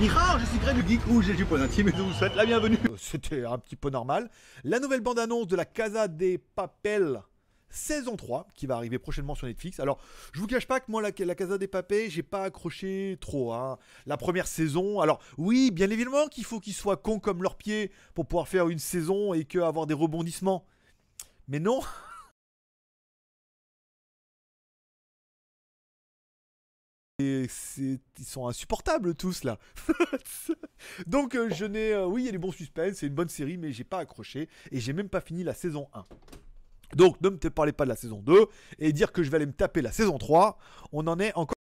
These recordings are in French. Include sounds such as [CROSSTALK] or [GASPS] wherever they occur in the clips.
Nihao, je suis Greg du Geek ou j'ai du point intime et je vous souhaite la bienvenue. Euh, C'était un petit peu normal. La nouvelle bande-annonce de la Casa des Papel saison 3 qui va arriver prochainement sur Netflix. Alors, je vous cache pas que moi, la, Casa des Papel, j'ai pas accroché trop. Hein. La première saison, alors oui, bien évidemment qu'il faut qu'ils soient cons comme leurs pieds pour pouvoir faire une saison et que avoir des rebondissements. Mais non, Et ils sont insupportables tous là. [LAUGHS] Donc euh, je n'ai, euh, oui, il y a des bons suspens, c'est une bonne série, mais j'ai pas accroché et j'ai même pas fini la saison 1. Donc ne me parlez pas de la saison 2 et dire que je vais aller me taper la saison 3, on en est encore.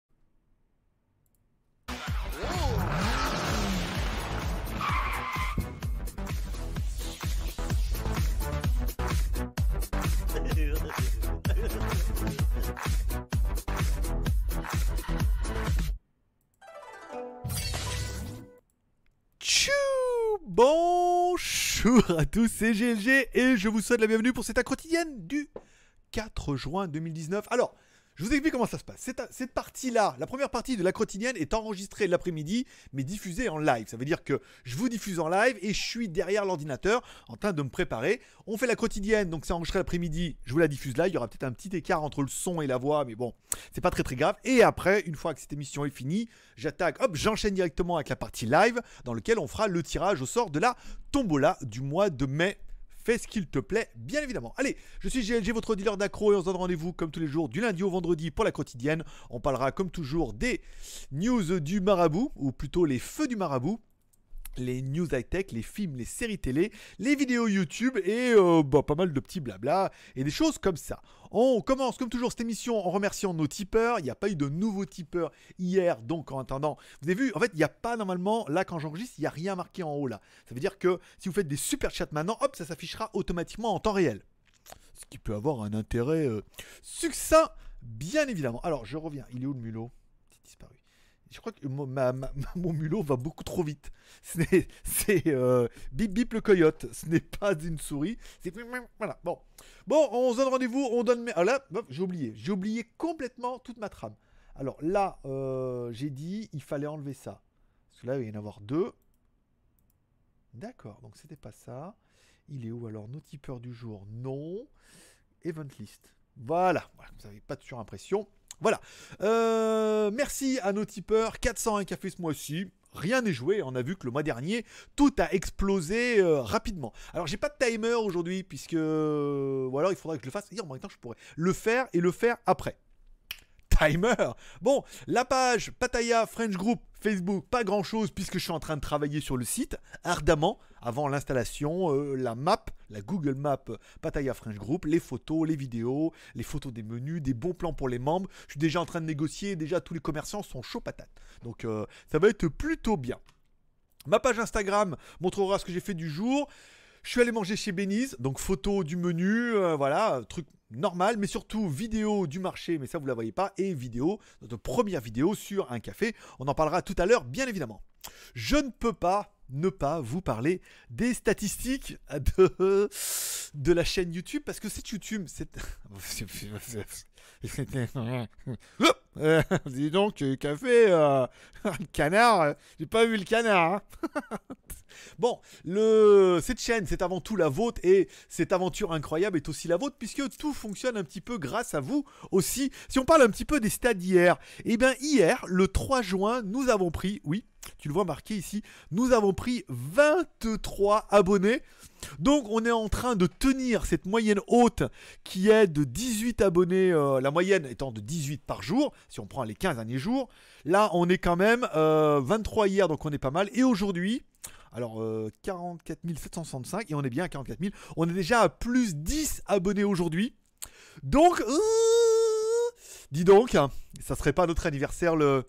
Bonjour à tous, c'est GLG et je vous souhaite la bienvenue pour cette quotidienne du 4 juin 2019. Alors, je vous explique comment ça se passe. Cette, partie-là, la première partie de la quotidienne est enregistrée l'après-midi, mais diffusée en live. Ça veut dire que je vous diffuse en live et je suis derrière l'ordinateur en train de me préparer. On fait la quotidienne, donc c'est enregistré l'après-midi, je vous la diffuse là. Il y aura peut-être un petit écart entre le son et la voix, mais bon, c'est pas très très grave. Et après, une fois que cette émission est finie, j'attaque, hop, j'enchaîne directement avec la partie live dans lequel on fera le tirage au sort de la tombola du mois de mai. Fais ce qu'il te plaît, bien évidemment. Allez, je suis GLG, votre dealer d'accro, et on se donne rendez-vous comme tous les jours du lundi au vendredi pour la quotidienne. On parlera comme toujours des news du marabout, ou plutôt les feux du marabout les news high-tech, les films, les séries télé, les vidéos YouTube et euh, bah, pas mal de petits blabla et des choses comme ça. On commence comme toujours cette émission en remerciant nos tipeurs. Il n'y a pas eu de nouveaux tipeurs hier, donc en attendant, vous avez vu, en fait, il n'y a pas normalement, là quand j'enregistre, il n'y a rien marqué en haut là. Ça veut dire que si vous faites des super chats maintenant, hop, ça s'affichera automatiquement en temps réel. Ce qui peut avoir un intérêt euh, succinct, bien évidemment. Alors, je reviens. Il est où le mulot? C'est disparu. Je crois que mon, [LAUGHS] mulot va beaucoup trop vite. C'est euh, bip bip le coyote. Ce n'est pas une souris. Voilà. Bon, bon, on se donne rendez-vous. On donne. Ah là, j'ai oublié. J'ai oublié complètement toute ma trame. Alors là, euh, j'ai dit il fallait enlever ça. Parce que là, il va y en avoir deux. D'accord. Donc c'était pas ça. Il est où alors? Nos tipeurs du jour Non. Event list. Voilà. voilà vous n'avez pas de surimpression. Voilà. Euh, merci à nos tipeurs. 401 cafés ce mois-ci. Rien n'est joué. On a vu que le mois dernier, tout a explosé euh, rapidement. Alors, j'ai pas de timer aujourd'hui, puisque. euh, ou alors, il faudrait que je le fasse. Et en même temps, je pourrais le faire et le faire après. Timer Bon, la page Pataya French Group Facebook, pas grand chose puisque je suis en train de travailler sur le site ardemment avant l'installation, euh, la map, la Google Map Pataya French Group, les photos, les vidéos, les photos des menus, des bons plans pour les membres. Je suis déjà en train de négocier, déjà tous les commerçants sont chauds patates. Donc euh, ça va être plutôt bien. Ma page Instagram montrera ce que j'ai fait du jour. Je suis allé manger chez Benny's, donc photo du menu, euh, voilà, truc normal, mais surtout vidéo du marché, mais ça vous la voyez pas, et vidéo, notre première vidéo sur un café. On en parlera tout à l'heure, bien évidemment. Je ne peux pas ne pas vous parler des statistiques de, la chaîne YouTube, parce que c'est YouTube, c'est... [LAUGHS] Dis donc, euh, café, euh, [LAUGHS] canard, euh, j'ai pas vu le canard. hein. [LAUGHS] Bon, cette chaîne, c'est avant tout la vôtre et cette aventure incroyable est aussi la vôtre puisque tout fonctionne un petit peu grâce à vous aussi. Si on parle un petit peu des stats d'hier, eh bien hier, le 3 juin, nous avons pris, oui, tu le vois marqué ici, nous avons pris 23 abonnés. Donc on est en train de tenir cette moyenne haute qui est de 18 abonnés, euh, la moyenne étant de 18 par jour, si on prend les 15 derniers jours. Là on est quand même euh, 23 hier, donc on est pas mal. Et aujourd'hui, alors euh, 44 765, et on est bien à 44 000. On est déjà à plus 10 abonnés aujourd'hui. Donc, euh, dis donc, ça serait pas notre anniversaire le...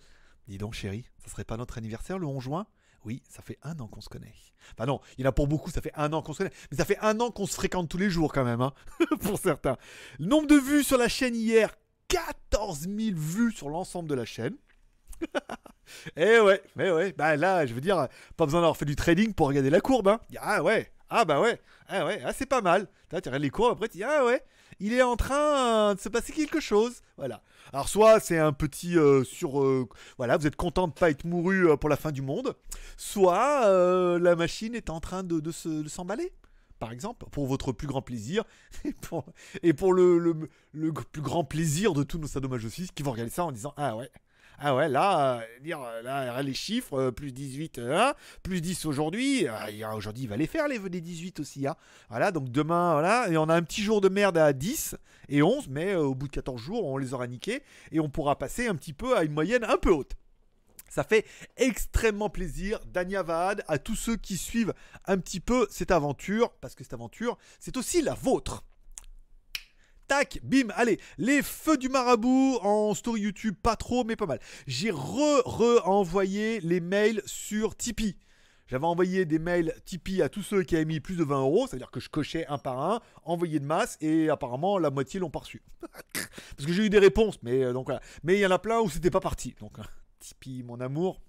Dis donc chérie, ça serait pas notre anniversaire le 11 juin? Oui, ça fait un an qu'on se connaît. Enfin non, il y en a pour beaucoup, ça fait un an qu'on se connaît. Mais ça fait un an qu'on se fréquente tous les jours quand même, hein, [LAUGHS] pour certains. Nombre de vues sur la chaîne hier, 14 000 vues sur l'ensemble de la chaîne. Eh ouais, mais ouais, bah là, je veux dire, pas besoin d'avoir fait du trading pour regarder la courbe, hein. Ah ouais, ah bah ouais, ah ouais, ah c'est pas mal. Tu regardes les courbes, après tu dis, ah ouais. il est en train de se passer quelque chose. Voilà. Alors soit c'est un petit euh, sur euh, voilà, vous êtes content de pas être mouru euh, pour la fin du monde, soit la machine est en train de, s'emballer. Par exemple, pour votre plus grand plaisir [LAUGHS] et pour, le, le, plus grand plaisir de tous nos sadomasochistes qui vont regarder ça en disant Ah ouais, ah ouais, là, euh, euh, les chiffres, euh, plus 18, plus 10 aujourd'hui. aujourd'hui, il va les faire, les, des 18 aussi. Hein. Voilà, donc demain, voilà, et on a un petit jour de merde à 10 et 11, mais au bout de 14 jours, on les aura niqués et on pourra passer un petit peu à une moyenne un peu haute. Ça fait extrêmement plaisir, Dania Vaad, à tous ceux qui suivent un petit peu cette aventure, parce que cette aventure, c'est aussi la vôtre. Tac, bim, allez, les feux du marabout en story YouTube, pas trop, mais pas mal. J'ai re-re-envoyé les mails sur Tipeee. J'avais envoyé des mails Tipeee à tous ceux qui avaient mis plus de 20 euros, c'est-à-dire que je cochais un par un, envoyé de masse, et apparemment la moitié l'ont pas. [LAUGHS] Parce que j'ai eu des réponses, mais euh, donc Mais il y en a plein où c'était pas parti. Donc Tipeee, mon amour,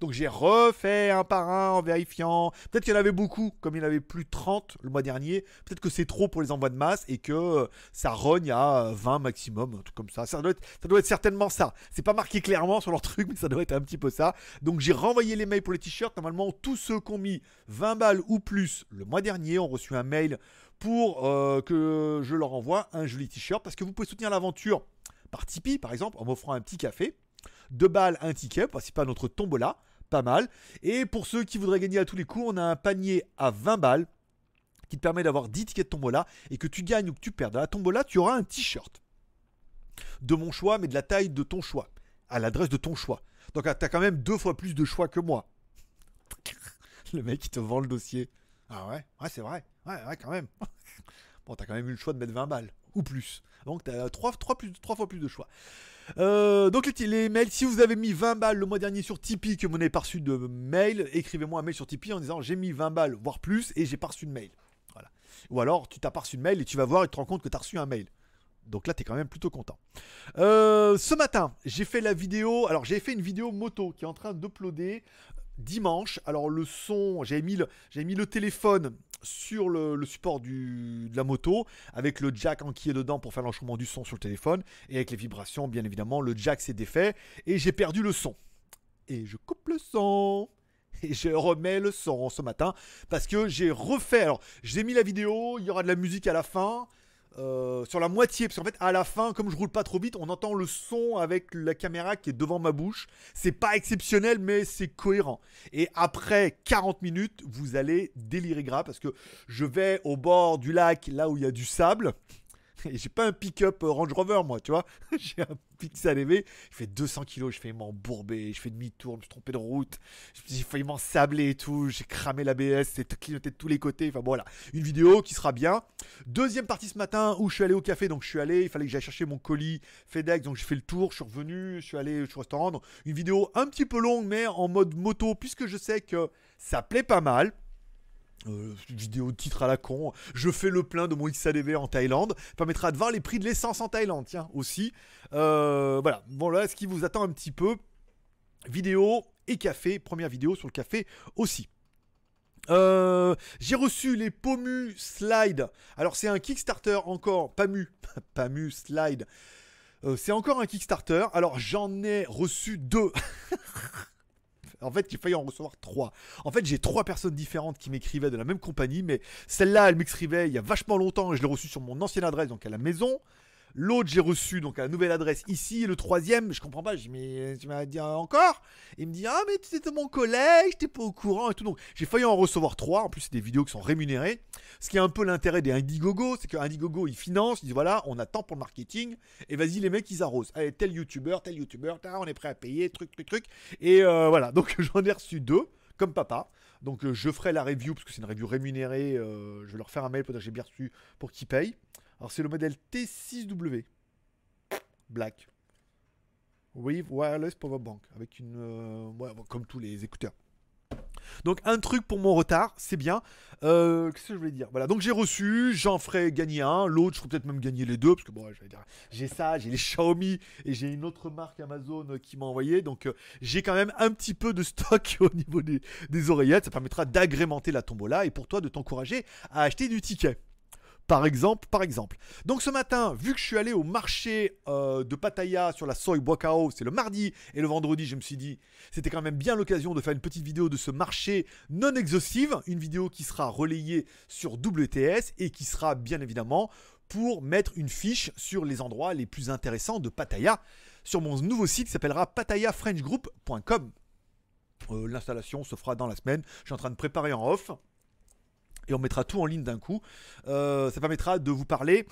donc j'ai refait un par un en vérifiant. Peut-être qu'il y en avait beaucoup, comme il y en avait plus de 30 le mois dernier. Peut-être que c'est trop pour les envois de masse et que euh, ça rogne à 20 maximum, un truc comme ça. Ça doit être, ça doit être certainement ça. C'est pas marqué clairement sur leur [LAUGHS] truc, mais ça doit être un petit peu ça. Donc j'ai renvoyé les mails pour les t-shirts. Normalement, tous ceux qui ont mis 20 balles ou plus le mois dernier ont reçu un mail pour euh, que je leur envoie un joli t-shirt parce que vous pouvez soutenir l'aventure par Tipeee par exemple en m'offrant un petit café. 2 balles, un ticket, participer à notre tombola, pas mal. Et pour ceux qui voudraient gagner à tous les coups, on a un panier à 20 balles qui te permet d'avoir 10 tickets de tombola et que tu gagnes ou que tu perds dans la tombola, tu auras un t-shirt de mon choix, mais de la taille de ton choix, à l'adresse de ton choix. Donc tu as quand même deux fois plus de choix que moi. [LAUGHS] le mec qui te vend le dossier. Ah ouais, ouais c'est vrai. Ouais, ouais, quand même. [LAUGHS] bon, t'as quand même eu le choix de mettre 20 balles ou plus. Donc tu as 3, plus, 3 fois plus de choix. Euh, donc les, mails, si vous avez mis 20 balles le mois dernier sur Tipeee, que vous n'avez pas reçu de mail, écrivez-moi un mail sur Tipeee en disant j'ai mis 20 balles, voire plus, et j'ai pas reçu de mail. Voilà. Ou alors tu t'as pas reçu de mail et tu vas voir et tu te rends compte que tu as reçu un mail. Donc là, tu es quand même plutôt content. Euh, ce matin, j'ai fait la vidéo. Alors, j'ai fait une vidéo moto qui est en train d'uploader dimanche. Alors, le son, j'ai mis le téléphone sur le, support de la moto, avec le jack en qui est dedans pour faire l'enchaînement du son sur le téléphone, et avec les vibrations, bien évidemment, le jack s'est défait, et j'ai perdu le son. Et je coupe le son. [LAUGHS] Et je remets le son ce matin parce que j'ai refait. Alors, j'ai mis la vidéo, il y aura de la musique à la fin. Euh, sur la moitié, parce qu'en fait, à la fin, comme je roule pas trop vite, on entend le son avec la caméra qui est devant ma bouche. C'est pas exceptionnel, mais c'est cohérent. Et après 40 minutes, vous allez délirer gras parce que je vais au bord du lac, là où il y a du sable. Et [LAUGHS] j'ai pas un pick-up euh, Range Rover, moi, tu vois. [LAUGHS] j'ai un Pixel EV. Il fait 200 kilos. Je fais m'embourber. Je fais demi-tour. Je suis trompé de route. J'ai failli m'ensabler et tout. J'ai cramé l'ABS. C'est clignoté de tous les côtés. Enfin, voilà. Une vidéo qui sera bien. Deuxième partie ce matin où je suis allé au café. Donc, je suis allé. Il fallait que j'aille chercher mon colis FedEx. Donc, j'ai fait le tour. Je suis revenu. Je suis allé au restaurant. Donc, une vidéo un petit peu longue, mais en mode moto, puisque je sais que ça plaît pas mal. Euh, vidéo titre à la con, je fais le plein de mon XADV en Thaïlande, permettra de voir les prix de l'essence en Thaïlande, tiens, aussi. Euh, voilà, voilà ce qui vous attend un petit peu. Vidéo et café, première vidéo sur le café aussi. Euh, j'ai reçu les Pomu Slide. Alors c'est un Kickstarter encore, Pamu, [LAUGHS] Pamu Slide. c'est encore un Kickstarter. Alors j'en ai reçu deux. [LAUGHS] En fait, j'ai failli en recevoir trois. En fait, j'ai trois personnes différentes qui m'écrivaient de la même compagnie, mais celle-là, elle m'écrivait il y a vachement longtemps et je l'ai reçue sur mon ancienne adresse, donc à la maison. L'autre, j'ai reçu donc la nouvelle adresse ici. Le troisième, je comprends pas. Je dis, m'as dit encore Il me dit, ah, mais tu étais mon collègue, j'étais pas au courant et tout. Donc, j'ai failli en recevoir trois. En plus, c'est des vidéos qui sont rémunérées. Ce qui est un peu l'intérêt des Indiegogo, c'est que Indiegogo, ils financent, ils disent, voilà, on attend pour le marketing. Et vas-y, les mecs, ils arrosent. Allez, tel youtubeur, tel youtubeur, on est prêt à payer, truc, truc, truc. Et euh, voilà. [LAUGHS] Donc, j'en ai reçu deux, comme papa. Donc, euh, je ferai la review, parce que c'est une review rémunérée. Euh, je vais leur faire un mail que j'ai bien reçu pour qu'ils payent. Alors c'est le modèle T6W Black. Wave Wireless Power Bank avec une euh, comme tous les écouteurs. Donc un truc pour mon retard, c'est bien. Euh, qu'est-ce que je voulais dire? Voilà, donc j'ai reçu, j'en ferai gagner un, l'autre je ferai peut-être même gagner les deux parce que bon, j'ai ça, j'ai les Xiaomi et j'ai une autre marque Amazon qui m'a envoyé, donc euh, j'ai quand même un petit peu de stock [LAUGHS] au niveau des oreillettes, ça permettra d'agrémenter la tombola et pour toi de t'encourager à acheter du ticket. Par exemple, par exemple. Donc ce matin, vu que je suis allé au marché euh, de Pattaya sur la Soy Boakao, c'est le mardi et le vendredi, je me suis dit, c'était quand même bien l'occasion de faire une petite vidéo de ce marché non exhaustive, une vidéo qui sera relayée sur WTS et qui sera bien évidemment pour mettre une fiche sur les endroits les plus intéressants de Pattaya sur mon nouveau site qui s'appellera pattayafrenchgroup.com. Euh, l'installation se fera dans la semaine. Je suis en train de préparer en off. Et on mettra tout en ligne d'un coup. Euh, ça permettra de vous parler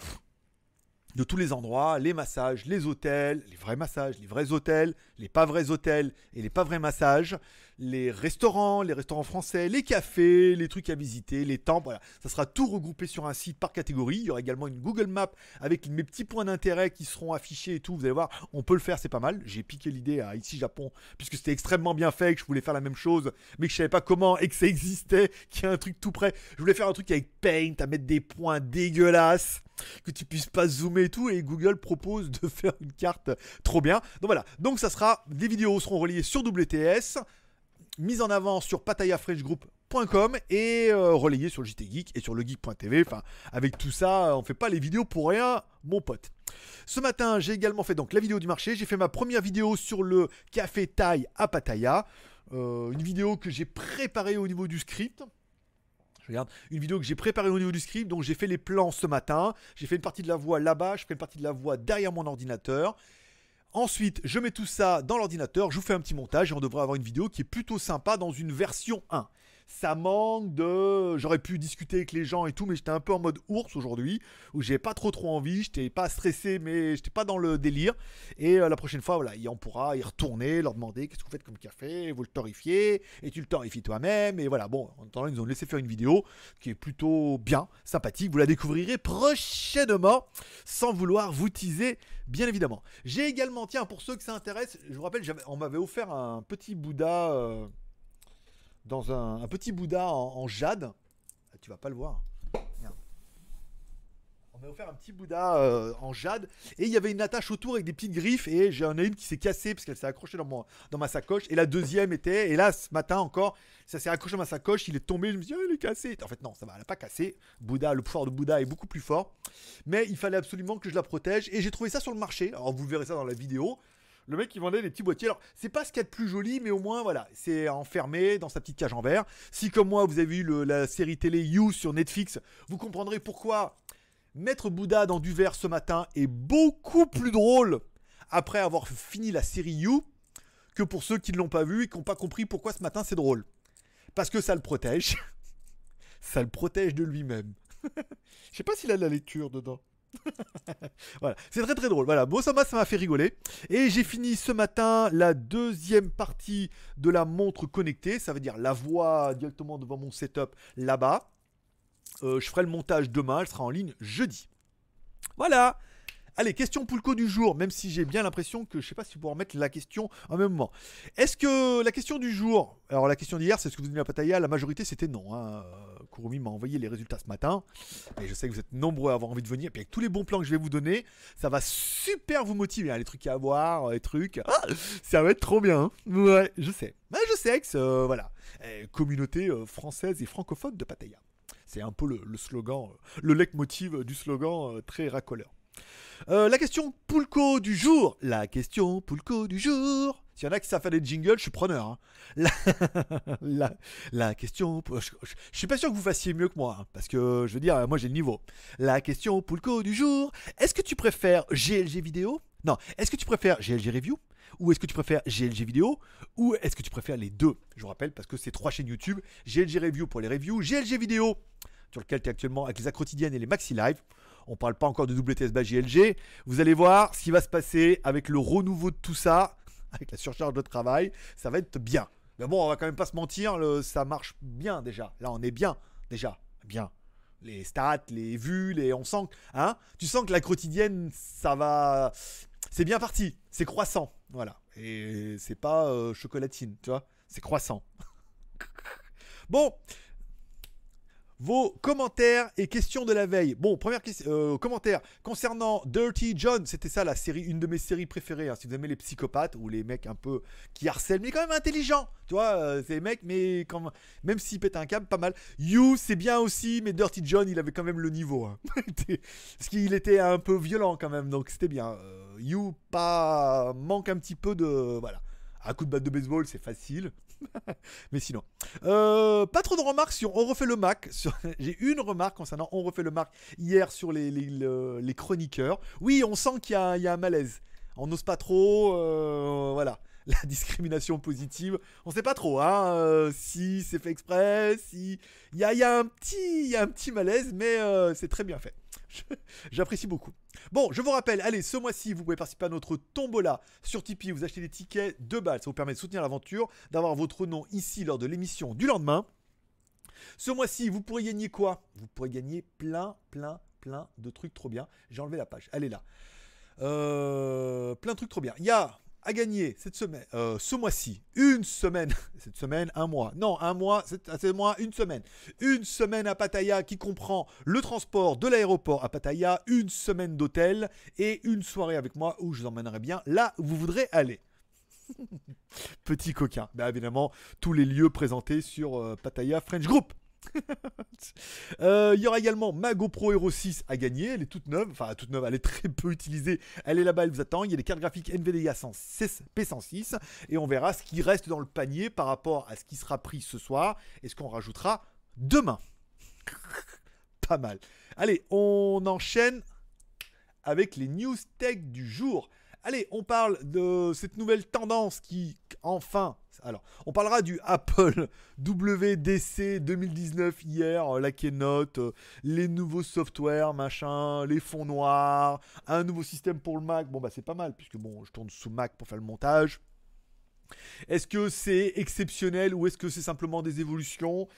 de tous les endroits, les massages, les hôtels, les vrais massages, les vrais hôtels, les pas vrais hôtels et les pas vrais massages, les restaurants, les restaurants français, les cafés, les trucs à visiter, les temples, voilà. Ça sera tout regroupé sur un site par catégorie. Il y aura également une Google Map avec mes petits points d'intérêt qui seront affichés et tout. Vous allez voir, on peut le faire, c'est pas mal. J'ai piqué l'idée à ici Japon puisque c'était extrêmement bien fait, que je voulais faire la même chose, mais que je savais pas comment et que ça existait, [LAUGHS] qu'il y a un truc tout prêt. Je voulais faire un truc avec Paint, à mettre des points dégueulasses que tu puisses pas zoomer et tout et Google propose de [LAUGHS] faire une carte trop bien. Donc voilà, donc ça sera des vidéos seront reliées sur WTS mise en avant sur patayafrenchgroup.com et euh, relayée sur le JT Geek et sur le geek.tv. Enfin, avec tout ça, on fait pas les vidéos pour rien, mon pote. Ce matin, j'ai également fait donc la vidéo du marché. J'ai fait ma première vidéo sur le café Thaï à Pattaya. Euh, une vidéo que j'ai préparée au niveau du script. Je regarde une vidéo que j'ai préparée au niveau du script. Donc j'ai fait les plans ce matin. J'ai fait une partie de la voix là-bas. Je fais une partie de la voix derrière mon ordinateur. Ensuite, je mets tout ça dans l'ordinateur, je vous fais un petit montage et on devrait avoir une vidéo qui est plutôt sympa dans une version 1 ça manque de. J'aurais pu discuter avec les gens et tout, mais j'étais un peu en mode ours aujourd'hui, où j'ai pas trop trop envie, j'étais pas stressé, mais j'étais pas dans le délire. Et euh, la prochaine fois, voilà, on pourra y retourner, leur demander qu'est-ce que vous faites comme café, vous le torrifiez, et tu le torrifies toi-même. Et voilà, bon, en attendant, ils ont laissé faire une vidéo qui est plutôt bien, sympathique. Vous la découvrirez prochainement, sans vouloir vous teaser, bien évidemment. J'ai également, tiens, pour ceux que ça intéresse, je vous rappelle, on m'avait offert un petit Bouddha. Euh, dans un, petit Bouddha en, jade. Ah, tu vas pas le voir. On m'a offert un petit Bouddha euh, en jade. Et il y avait une attache autour avec des petites griffes. Et j'en ai une qui s'est cassée parce qu'elle s'est accrochée dans, dans ma sacoche. Et la deuxième était et là ce matin encore ça s'est accroché dans ma sacoche. Il est tombé. Je me suis dit oh, il est cassé en fait non ça va elle n'a pas cassé. Bouddha le pouvoir de Bouddha est beaucoup plus fort. Mais il fallait absolument que je la protège. Et j'ai trouvé ça sur le marché. Alors vous verrez ça dans la vidéo le mec il vendait des petits boîtiers. Alors, c'est pas ce qu'il y a de plus joli, mais au moins, voilà, c'est enfermé dans sa petite cage en verre. Si, comme moi, vous avez vu la série télé You sur Netflix, vous comprendrez pourquoi mettre Bouddha dans du verre ce matin est beaucoup plus drôle après avoir fini la série You que pour ceux qui ne l'ont pas vu et qui n'ont pas compris pourquoi ce matin c'est drôle. Parce que ça le protège. [LAUGHS] ça le protège de lui-même. [LAUGHS] Je sais pas s'il a de la lecture dedans. [LAUGHS] voilà, c'est très très drôle. Voilà, bon, ça m'a fait rigoler. Et j'ai fini ce matin la deuxième partie de la montre connectée. Ça veut dire la voix directement devant mon setup là-bas. Euh, je ferai le montage demain. Elle sera en ligne jeudi. Voilà. Allez, question Poulco du jour, même si j'ai bien l'impression que je sais pas si vous pourrez remettre la question en même moment. Est-ce que la question du jour, alors la question d'hier, c'est ce que vous venez à Pattaya, la majorité c'était non. Hein. Kurumi m'a envoyé les résultats ce matin, et je sais que vous êtes nombreux à avoir envie de venir, et puis avec tous les bons plans que je vais vous donner, ça va super vous motiver, hein, les trucs à voir, les trucs, ah, ça va être trop bien. Hein. Ouais, je sais. Mais je sais que euh, voilà, eh, communauté euh, française et francophone de Pattaya. C'est un peu le, slogan, euh, le leitmotiv du slogan très racoleur. Euh, la question Poulco du jour. La question Poulco du jour. S'il y en a qui savent faire des jingles, je suis preneur. Hein. [LAUGHS] La, la, question. Je, je, suis pas sûr que vous fassiez mieux que moi. Hein, parce que je veux dire, moi j'ai le niveau. La question Poulco du jour. Est-ce que tu préfères GLG vidéo? Non. Est-ce que tu préfères GLG review? Ou est-ce que tu préfères GLG vidéo? Ou est-ce que tu préfères les deux? Je vous rappelle parce que c'est trois chaînes YouTube. GLG review pour les reviews, GLG vidéo sur lequel tu es actuellement avec les quotidiennes et les maxi live. On parle pas encore de WTS by JLG. Vous allez voir ce qui va se passer avec le renouveau de tout ça, [LAUGHS] avec la surcharge de travail. Ça va être bien. Mais bon, on va quand même pas se mentir, ça marche bien déjà. Là, on est bien déjà. Bien. Les stats, les vues, les, on sent, hein Tu sens que la quotidienne, ça va, c'est bien parti. C'est croissant, voilà. Et c'est pas euh, chocolatine, tu vois C'est croissant. [LAUGHS] bon, vos commentaires et questions de la veille. Bon, première question, euh, commentaire concernant Dirty John, c'était ça la série, une de mes séries préférées. hein, si vous aimez les psychopathes ou les mecs un peu qui harcèlent, mais quand même intelligents, tu vois, euh, c'est les mecs, mais quand, même s'ils pètent un câble, pas mal. You, c'est bien aussi, mais Dirty John, il avait quand même le niveau. hein. [LAUGHS] Parce qu'il était un peu violent quand même, donc c'était bien. Euh, you, pas manque un petit peu de, voilà, un coup de batte de baseball, c'est facile. [LAUGHS] Mais sinon, Euh, pas trop de remarques sur On refait le Mac. [LAUGHS] Sur- J'ai une remarque concernant On refait le Mac hier sur les, les, le- les chroniqueurs. Oui, on sent qu'il y, y a un malaise. On n'ose pas trop, euh, voilà. [LAUGHS] La discrimination positive, on sait pas trop, hein, euh, si c'est fait exprès, si il y a, y a un petit, y a un petit malaise, mais c'est très bien fait. J'apprécie beaucoup. Bon, je vous rappelle, allez, ce mois-ci, vous pouvez participer à notre tombola sur Tipeee. Vous achetez des tickets de balles. Ça vous permet de soutenir l'aventure, d'avoir votre nom ici lors de l'émission du lendemain. Ce mois-ci, vous pourrez gagner quoi? Vous pourrez gagner plein, plein, plein de trucs trop bien. J'ai enlevé la page. Elle est là. Euh, plein de trucs trop bien. Il y a à gagner cette semaine, euh, ce mois-ci, une semaine, [LAUGHS] cette semaine, un mois, non, un mois, c'est c'est mois, une semaine, une semaine à Pattaya qui comprend le transport de l'aéroport à Pattaya, une semaine d'hôtel et une soirée avec moi où je vous emmènerai bien là où vous voudrez aller. [LAUGHS] Petit coquin. Bah, évidemment, tous les lieux présentés sur euh, Pattaya French Group. [LAUGHS] Euh, Il y aura également ma GoPro Hero 6 à gagner. Elle est toute neuve. Enfin, toute neuve, elle est très peu utilisée. Elle est là-bas, elle vous attend. Il y a des cartes graphiques 106 P106. Et on verra ce qui reste dans le panier par rapport à ce qui sera pris ce soir et ce qu'on rajoutera demain. [LAUGHS] Pas mal. Allez, on enchaîne avec les news tech du jour. Allez, on parle de cette nouvelle tendance qui, enfin, alors, on parlera du Apple [LAUGHS] WDC 2019 hier, euh, la keynote, euh, les nouveaux softwares, machin, les fonds noirs, un nouveau système pour le Mac. Bon, bah, c'est pas mal, puisque bon, je tourne sous Mac pour faire le montage. Est-ce que c'est exceptionnel ou est-ce que c'est simplement des évolutions?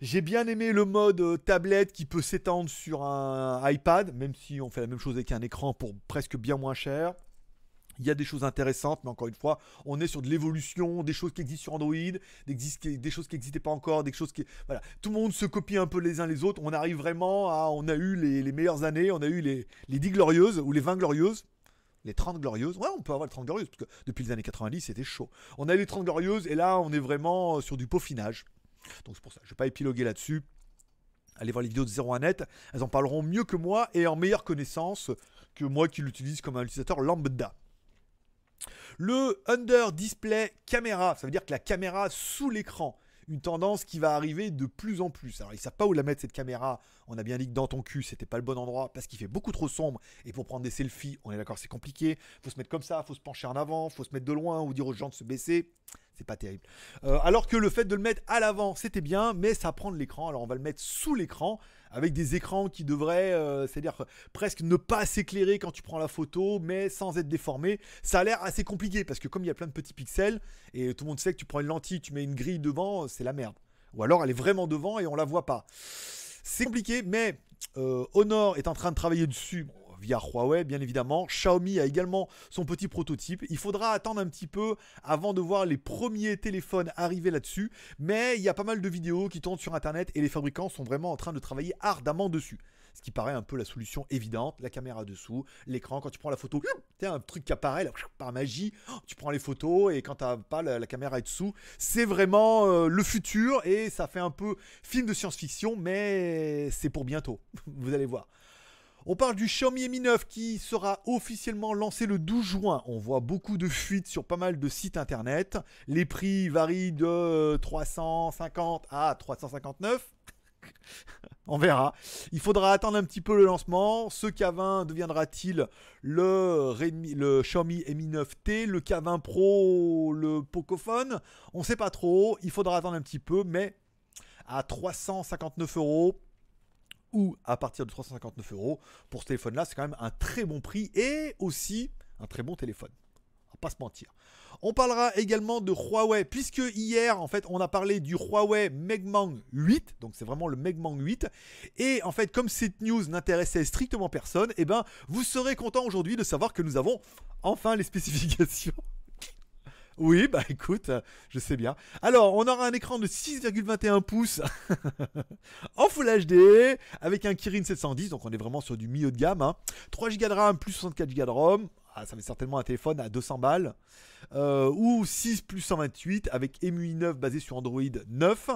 J'ai bien aimé le mode euh, tablette qui peut s'étendre sur un iPad, même si on fait la même chose avec un écran pour presque bien moins cher. Il y a des choses intéressantes, mais encore une fois, on est sur de l'évolution, des choses qui existent sur Android, des, choses qui n'existaient pas encore, des choses qui... Voilà, tout le monde se copie un peu les uns les autres. On arrive vraiment à... On a eu les, meilleures années, on a eu les, les 10 glorieuses, ou les 20 glorieuses. Les 30 glorieuses. Ouais, on peut avoir les 30 glorieuses, parce que depuis les années 90, c'était chaud. On a eu les 30 glorieuses, et là, on est vraiment sur du peaufinage. Donc c'est pour ça, je vais pas épiloguer là-dessus. Allez voir les vidéos de 01net, elles en parleront mieux que moi et en meilleure connaissance que moi qui l'utilise comme un utilisateur lambda. Le Under Display Camera, ça veut dire que la caméra sous l'écran, une tendance qui va arriver de plus en plus. Alors ils savent pas où la mettre cette caméra. On a bien dit que dans ton cul, c'était pas le bon endroit parce qu'il fait beaucoup trop sombre et pour prendre des selfies, on est d'accord, c'est compliqué. Faut se mettre comme ça, faut se pencher en avant, faut se mettre de loin ou dire aux gens de se baisser. C'est pas terrible. Euh, alors que le fait de le mettre à l'avant, c'était bien, mais ça prend de l'écran. Alors on va le mettre sous l'écran avec des écrans qui devraient, euh, c'est-à-dire presque ne pas s'éclairer quand tu prends la photo, mais sans être déformé. Ça a l'air assez compliqué parce que comme il y a plein de petits pixels et tout le monde sait que tu prends une lentille, tu mets une grille devant, c'est la merde. Ou alors elle est vraiment devant et on la voit pas. C'est compliqué, mais euh, Honor est en train de travailler dessus. Via Huawei, bien évidemment. Xiaomi a également son petit prototype. Il faudra attendre un petit peu avant de voir les premiers téléphones arriver là-dessus. Mais il y a pas mal de vidéos qui tournent sur Internet et les fabricants sont vraiment en train de travailler ardemment dessus. Ce qui paraît un peu la solution évidente. La caméra dessous, l'écran, quand tu prends la photo, tu un truc qui apparaît là, par magie. Tu prends les photos et quand t'as pas la, la caméra est dessous, c'est vraiment euh, le futur et ça fait un peu film de science-fiction, mais c'est pour bientôt. [LAUGHS] Vous allez voir. On parle du Xiaomi Mi 9 qui sera officiellement lancé le 12 juin. On voit beaucoup de fuites sur pas mal de sites internet. Les prix varient de 350 à 359. [LAUGHS] On verra. Il faudra attendre un petit peu le lancement. Ce K20 deviendra-t-il le, Xiaomi Mi 9T, le K20 Pro, le Pocophone? On sait pas trop. Il faudra attendre un petit peu, mais à 359 euros ou à partir de 359 euros pour ce téléphone-là, c'est quand même un très bon prix et aussi un très bon téléphone. On va pas se mentir. On parlera également de Huawei, puisque hier, en fait, on a parlé du Huawei Megmang 8, donc c'est vraiment le Megmang 8. Et en fait, comme cette news n'intéressait strictement personne, eh ben, vous serez content aujourd'hui de savoir que nous avons enfin les spécifications. Oui, bah écoute, je sais bien. Alors, on aura un écran de 6,21 pouces [LAUGHS] en Full HD avec un Kirin 710, donc on est vraiment sur du milieu de gamme. 3 Go de RAM plus 64 Go de ROM. Ah, ça fait certainement un téléphone à 200 balles. Euh, ou 6 plus 128 avec EMUI 9 basé sur Android 9.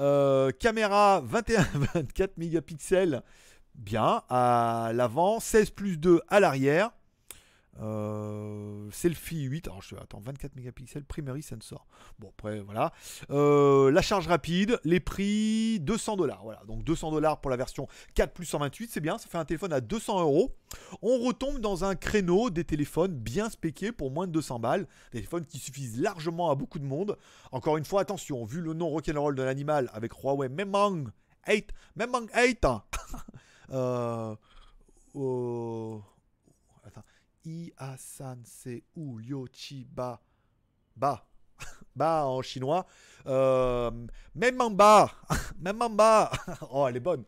Euh, caméra 21-24 [LAUGHS] mégapixels, bien, à l'avant. 16 plus 2 à l'arrière. Euh, selfie 8, alors je attends 24 mégapixels, primary sensor. Bon après voilà. Euh, la charge rapide, les prix 200 dollars. Voilà, donc 200 dollars pour la version 4 plus 128, c'est bien, ça fait un téléphone à 200 euros. On retombe dans un créneau des téléphones bien spéqués pour moins de 200 balles, des téléphones qui suffisent largement à beaucoup de monde. Encore une fois, attention, vu le nom rock'n'roll de l'animal avec Huawei Memang 8, Memang 8. [LAUGHS] euh, Iasan ou Lyochi Ba. Ba. [LAUGHS] Ba en chinois. Euh, même en bas. [LAUGHS] même en bas. [LAUGHS] oh, elle est bonne.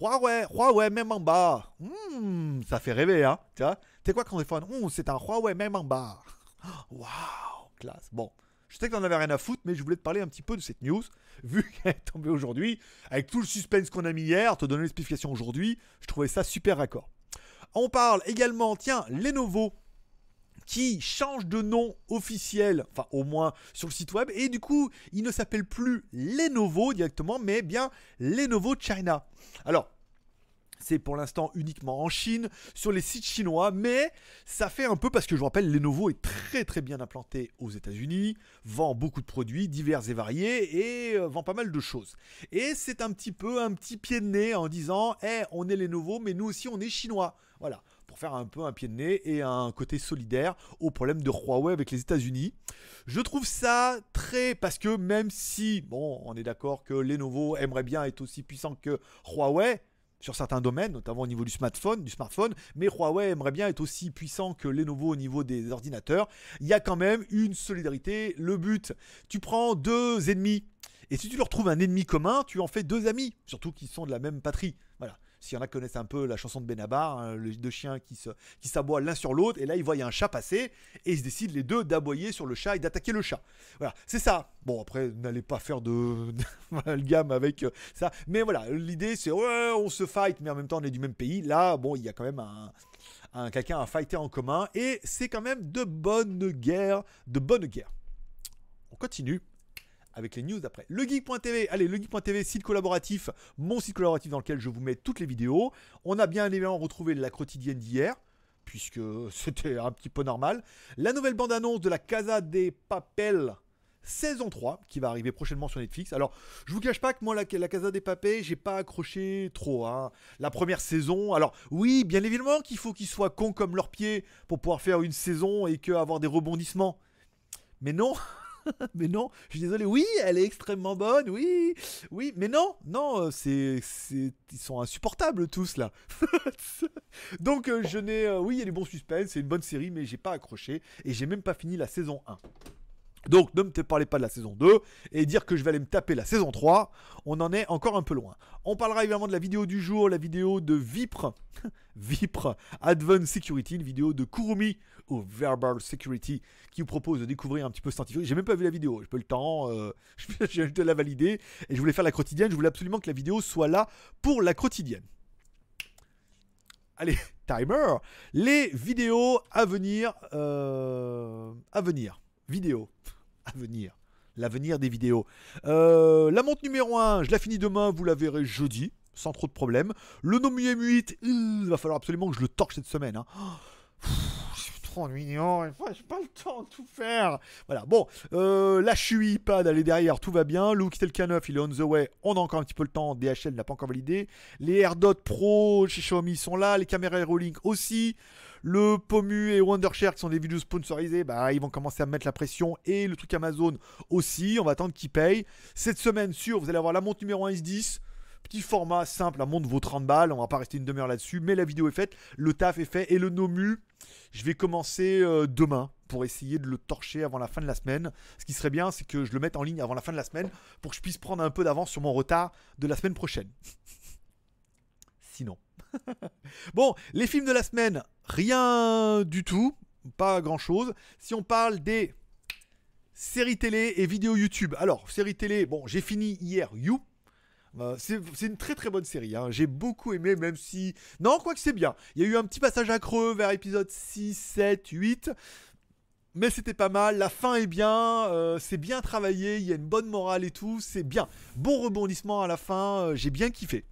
Huawei, Huawei, même en bas. Hmm, ça fait rêver, hein. Tu vois quoi quand on est hmm, C'est un Huawei, même en bas. [GASPS] Waouh, classe. Bon. Je sais que t'en avais rien à foutre, mais je voulais te parler un petit peu de cette news, vu qu'elle est tombée aujourd'hui, avec tout le suspense qu'on a mis hier, te donner l'explication aujourd'hui, je trouvais ça super raccord. On parle également, tiens, Lenovo qui change de nom officiel, enfin au moins sur le site web, et du coup il ne s'appelle plus Lenovo directement, mais bien Lenovo China. Alors, c'est pour l'instant uniquement en Chine, sur les sites chinois, mais ça fait un peu parce que je vous rappelle, Lenovo est très très bien implanté aux États-Unis, vend beaucoup de produits divers et variés et euh, vend pas mal de choses. Et c'est un petit peu un petit pied de nez en disant, eh, on est Lenovo, mais nous aussi on est chinois. Voilà, pour faire un peu un pied de nez et un côté solidaire au problème de Huawei avec les États-Unis. Je trouve ça très parce que même si, bon, on est d'accord que Lenovo aimerait bien être aussi puissant que Huawei, sur certains domaines, notamment au niveau du smartphone, du smartphone, mais Huawei aimerait bien être aussi puissant que Lenovo au niveau des ordinateurs. Il y a quand même une solidarité. Le but, tu prends deux ennemis, et si tu leur trouves un ennemi commun, tu en fais deux amis, surtout qui sont de la même patrie. Voilà. S'il y en a qui connaissent un peu la chanson de Benabar, hein, les deux chiens qui, se, qui s'aboient l'un sur l'autre, et là ils voient un chat passer, et ils se décident les deux d'aboyer sur le chat et d'attaquer le chat. Voilà, c'est ça. Bon, après, n'allez pas faire de, [LAUGHS] gamme avec euh, ça. Mais voilà, l'idée c'est, ouais, on se fight, mais en même temps on est du même pays. Là, bon, il y a quand même un, un quelqu'un à fighter en commun, et c'est quand même de bonne guerre, de bonne guerre. On continue avec les news d'après. Legeek.tv, allez, legeek.tv, site collaboratif, mon site collaboratif dans lequel je vous mets toutes les vidéos. On a bien évidemment retrouvé la quotidienne d'hier, puisque [LAUGHS] c'était un petit peu normal. La nouvelle bande-annonce de la Casa des Papel, saison 3 qui va arriver prochainement sur Netflix. Alors, je vous cache pas que moi la, Casa des Papel, j'ai pas accroché trop hein. La première saison, alors oui, bien évidemment qu'il faut qu'ils soient cons comme leurs pieds pour pouvoir faire une saison et que avoir des rebondissements. Mais non, [LAUGHS] [LAUGHS] mais non, je suis désolé. Oui, elle est extrêmement bonne. Oui, oui, mais non, non, euh, c'est, ils sont insupportables tous là. [LAUGHS] Donc euh, je n'ai, euh, oui, il y a des bons suspens, c'est une bonne série, mais j'ai pas accroché et j'ai même pas fini la saison 1. Donc ne me parlez pas de la saison 2 et dire que je vais aller me taper la saison 3, on en est encore un peu loin. On parlera évidemment de la vidéo du jour, la vidéo de Vipre, [LAUGHS] Vipre Advanced Security, une vidéo de Kurumi ou Verbal Security qui vous propose de découvrir un petit peu scientifique. J'ai même pas vu la vidéo, j'ai pas le temps, euh, [LAUGHS] je viens de la valider et je voulais faire la quotidienne, je voulais absolument que la vidéo soit là pour la quotidienne. Allez, [LAUGHS] timer, les vidéos à venir, euh, à venir vidéo [LAUGHS] à venir. L'avenir des vidéos. Euh, la montre numéro 1, je la finis demain, vous la verrez jeudi, sans trop de problèmes. Le Nomu M8, il va falloir absolument que je le torche cette semaine. Hein. suis trop ennuyant, j'ai pas le temps de tout faire. Voilà, bon, euh, la Shui Pad, elle derrière, tout va bien. Le Hooktel K9, il est on the way, on a encore un petit peu le temps. DHL n'a pas encore validé. Les AirDot Pro chez Xiaomi sont là, les caméras AeroLink aussi. Le Pomu et Wondershare qui sont des vidéos sponsorisées, bah, ils vont commencer à mettre la pression. Et le truc Amazon aussi, on va attendre qu'ils payent. Cette semaine, sûr, vous allez avoir la montre numéro 1 S10. Petit format simple, la montre vaut 30 balles, on va pas rester une demi-heure là-dessus, mais la vidéo est faite, le taf est fait, et le Nomu, je vais commencer euh, demain pour essayer de le torcher avant la fin de la semaine. Ce qui serait bien, c'est que je le mette en ligne avant la fin de la semaine pour que je puisse prendre un peu d'avance sur mon retard de la semaine prochaine. [LAUGHS] Sinon. [LAUGHS] bon, les films de la semaine, rien du tout, pas grand chose. Si on parle des série télé et vidéo YouTube. Alors, série télé, bon, j'ai fini hier You. Euh, c'est c'est une très très bonne série. hein. J'ai beaucoup aimé, même si. Non, quoi que c'est bien. Il y a eu un petit passage à creux vers épisode 6, 7, 8. Mais c'était pas mal. La fin est bien. euh, c'est bien travaillé. Il y a une bonne morale et tout. C'est bien. Bon rebondissement à la fin. euh, J'ai bien kiffé.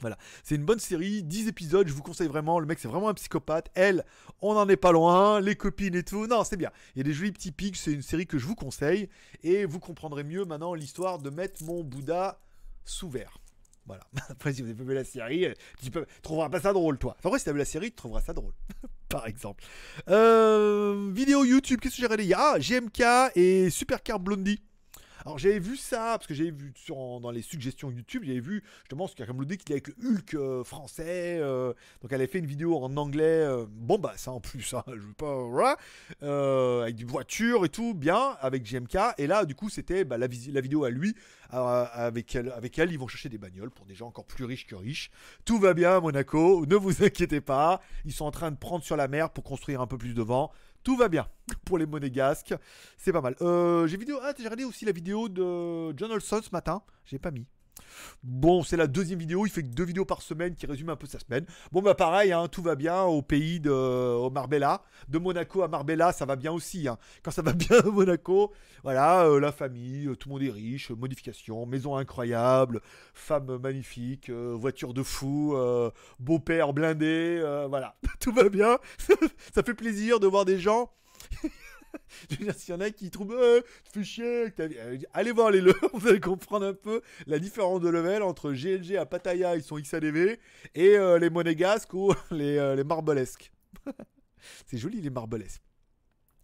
Voilà, c'est une bonne série, 10 épisodes, je vous conseille vraiment, le mec c'est vraiment un psychopathe, elle, on n'en est pas loin, les copines et tout, non c'est bien, il y a des jolis petits pics, c'est une série que je vous conseille, et vous comprendrez mieux maintenant l'histoire de mettre mon Bouddha sous verre. Voilà, [LAUGHS] après si vous avez pas vu la série, euh, tu peux, trouveras pas ça drôle toi. Enfin, en vrai si t'as vu la série, tu trouveras ça drôle, [LAUGHS] par exemple. Euh, vidéo YouTube, qu'est-ce que j'ai regardé? Ah, GMK et Supercar Blondie. Alors j'avais vu ça, parce que j'avais vu dans les suggestions YouTube, j'avais vu justement ce qu'a Blondie qui est avec le Hulk euh, français. euh, donc elle avait fait une vidéo en anglais. euh, bon bah ça en plus, hein, je veux pas. voilà, avec des voitures et tout, bien, avec GMK. Et là du coup c'était bah, la, vidéo à lui. avec, elle, avec elle, ils vont chercher des bagnoles pour des gens encore plus riches que riches. Tout va bien Monaco, ne vous inquiétez pas. Ils sont en train de prendre sur la mer pour construire un peu plus de vent. Tout va bien [LAUGHS] pour les monégasques. C'est pas mal. Euh, j'ai vidéo. Ah, j'ai regardé aussi la vidéo de John Olson ce matin. J'ai pas mis. Bon, c'est la deuxième vidéo. Il fait deux vidéos par semaine qui résument un peu sa semaine. Bon, bah pareil, hein, tout va bien au pays de Marbella. De Monaco à Marbella, ça va bien aussi. hein. Quand ça va bien à Monaco, voilà, euh, la famille, euh, tout le monde est riche, modification, maison incroyable, femme magnifique, euh, voiture de fou, beau-père blindé, voilà, [LAUGHS] tout va bien. [LAUGHS] ça fait plaisir de voir des gens. [LAUGHS] Je veux dire, s'il y en a qui trouvent, euh, tu fais chier, allez voir les leurs, [LAUGHS] vous allez comprendre un peu la différence de level entre GLG à Pattaya, ils sont XADV, et euh, les monégasques ou [LAUGHS] les, euh, les marbelesques. C'est joli les marbelesques.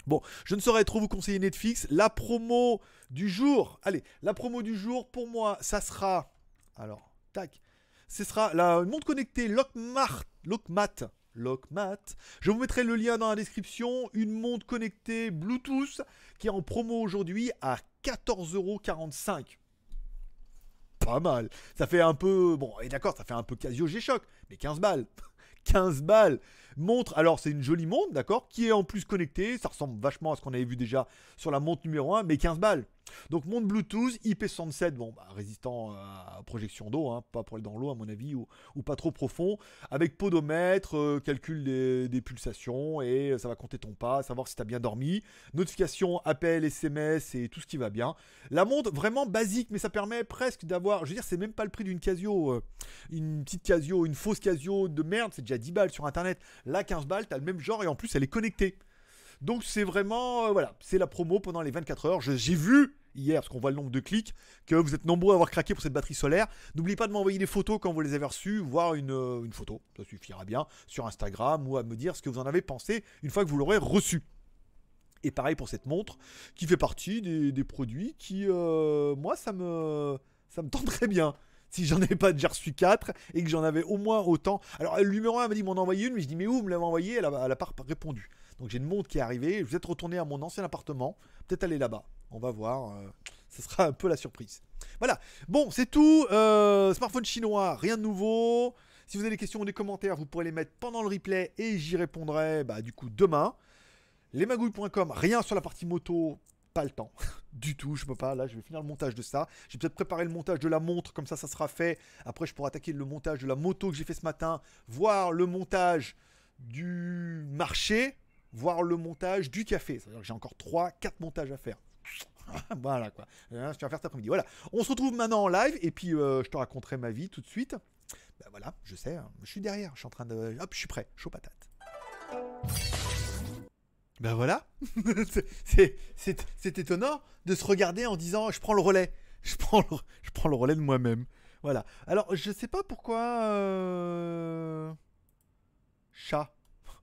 Bon, je ne saurais trop vous conseiller Netflix. La promo du jour, allez, la promo du jour, pour moi, ça sera. Alors, tac. Ce sera la montre connectée Lockmart, Lockmat. Lockmat. Je vous mettrai le lien dans la description. Une montre connectée Bluetooth qui est en promo aujourd'hui à 14,45€. Pas mal. Ça fait un peu. Bon, et d'accord, ça fait un peu Casio G-Shock, mais 15 balles. [LAUGHS] 15 balles. Montre, alors c'est une jolie montre, d'accord, qui est en plus connectée. Ça ressemble vachement à ce qu'on avait vu déjà sur la montre numéro 1, mais 15 balles. Donc montre Bluetooth, IP67, bon, bah, résistant à projection d'eau, hein, pas pour aller dans l'eau à mon avis, ou, pas trop profond, avec podomètre, euh, calcul des, pulsations, et ça va compter ton pas, savoir si tu as bien dormi, notification, appel, SMS, et tout ce qui va bien. La montre vraiment basique, mais ça permet presque d'avoir, je veux dire, c'est même pas le prix d'une Casio, euh, une petite Casio, une fausse Casio de merde, c'est déjà 10 balles sur internet. Là, 15 balles, t'as le même genre, et en plus, elle est connectée. Donc c'est vraiment, euh, voilà, c'est la promo pendant les 24 heures. J'ai vu hier, parce qu'on voit le nombre de clics, que vous êtes nombreux à avoir craqué pour cette batterie solaire. N'oubliez pas de m'envoyer des photos quand vous les avez reçues, voire une, euh, photo, ça suffira bien, sur Instagram, ou à me dire ce que vous en avez pensé une fois que vous l'aurez reçu. Et pareil pour cette montre, qui fait partie des, produits qui, euh, moi, ça me, ça me tenterait bien. Si j'en avais pas déjà reçu 4 et que j'en avais au moins autant. Alors, le numéro 1 m'a dit m'en envoyer une, mais je dis, mais où vous me l'avez envoyé? Elle a, elle a pas répondu. Donc, j'ai une montre qui est arrivée. Je vais être retourné à mon ancien appartement. Peut-être aller là-bas. On va voir. euh, ce sera un peu la surprise. Voilà. Bon, c'est tout. Euh, smartphone chinois, rien de nouveau. Si vous avez des questions ou des commentaires, vous pourrez les mettre pendant le replay et j'y répondrai bah, du coup demain. Lesmagouilles.com, rien sur la partie moto, pas le temps. [LAUGHS] du tout, je peux pas. Là, je vais finir le montage de ça. J'ai peut-être préparé le montage de la montre, comme ça, ça sera fait. Après, je pourrai attaquer le montage de la moto que j'ai fait ce matin, voir le montage du marché, voir le montage du café. C'est-à-dire que j'ai encore 3, 4 montages à faire. [LAUGHS] voilà quoi. Hein, Je vais faire cet après-midi. Voilà. On se retrouve maintenant en live et puis euh, je te raconterai ma vie tout de suite. Ben voilà, je sais, hein, je suis derrière, je suis en train de. Hop, je suis prêt, chaud patate. Ben voilà, [LAUGHS] C'est- étonnant de se regarder en disant je prends le relais, je prends le, je prends le relais de moi-même. Voilà. Alors je sais pas pourquoi euh, chat.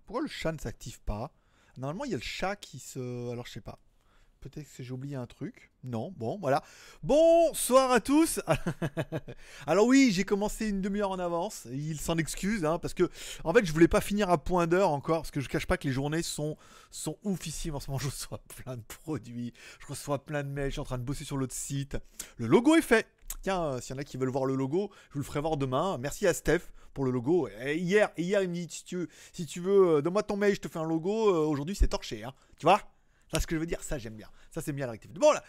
Pourquoi le chat ne s'active pas? Normalement il y a le chat qui se. Alors je sais pas. Peut-être que j'ai oublié un truc. Non, bon, voilà. Bonsoir à tous. [LAUGHS] Alors oui, j'ai commencé une demi-heure en avance. Il s'en excuse, hein, parce que en fait, je voulais pas finir à point d'heure encore, parce que je cache pas que les journées sont sont oufissimes en ce moment. Je reçois [LAUGHS] plein de produits, je reçois plein de mails. Je suis en train de bosser sur l'autre site. Le logo est fait. Tiens, euh, s'il y en a qui veulent voir le logo, je vous le ferai voir demain. Merci à Steph pour le logo. Hier, hier, il me dit si tu veux, si tu veux, euh, donne-moi ton mail, je te fais un logo. Euh, Aujourd'hui, c'est torché, hein. Tu vois? Ça, ce que je veux dire, ça j'aime bien. Ça c'est bien la. Bon là,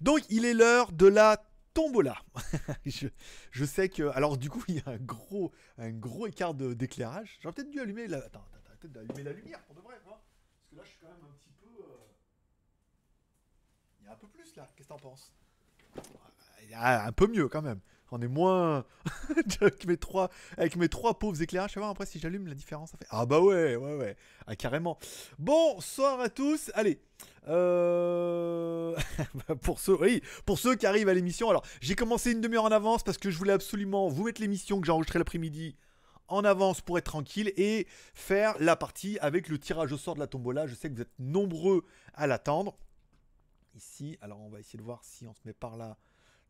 donc il est l'heure de la tombola. [LAUGHS] je, je sais que, alors du coup [LAUGHS] il y a un gros, un gros écart d'éclairage. J'aurais peut-être dû allumer la, attends, peut-être d'allumer la lumière pour de vrai, quoi. Parce que là je suis quand même un petit peu, euh, il y a un peu plus là. Qu'est-ce que t'en penses? Il y a un peu mieux quand même. On est moins [LAUGHS] avec mes trois, pauvres éclairages. Je vais voir après si j'allume la différence. Ça fait ah bah ouais, ouais, ouais, ah, carrément. Bonsoir à tous. Allez, euh, [LAUGHS] pour ceux, pour ceux qui arrivent à l'émission. Alors, j'ai commencé une demi-heure en avance parce que je voulais absolument vous mettre l'émission que j'ai l'après-midi en avance pour être tranquille et faire la partie avec le tirage au sort de la tombola. Je sais que vous êtes nombreux à l'attendre. Ici, alors on va essayer de voir si on se met par là.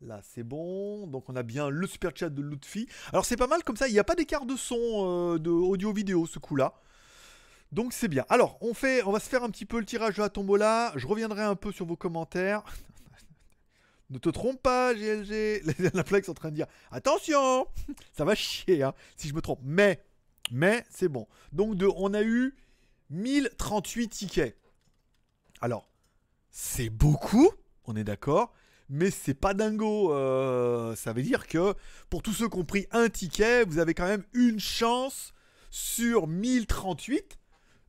Là, c'est bon. Donc, on a bien le super chat de Lutfi. Alors, c'est pas mal comme ça. Il n'y a pas d'écart de son euh, de audio-vidéo ce coup-là. Donc, c'est bien. Alors, on, fait, on va se faire un petit peu le tirage de la tombola. Je reviendrai un peu sur vos commentaires. [LAUGHS] ne te trompe pas, GLG. [LAUGHS] La plaque est en train de dire Attention [LAUGHS] Ça va chier hein, si je me trompe. Mais, mais, c'est bon. Donc, on a eu 1038 tickets. Alors, c'est beaucoup, on est d'accord mais c'est pas dingo. Euh, ça veut dire que pour tous ceux qui ont pris un ticket, vous avez quand même une chance sur 1038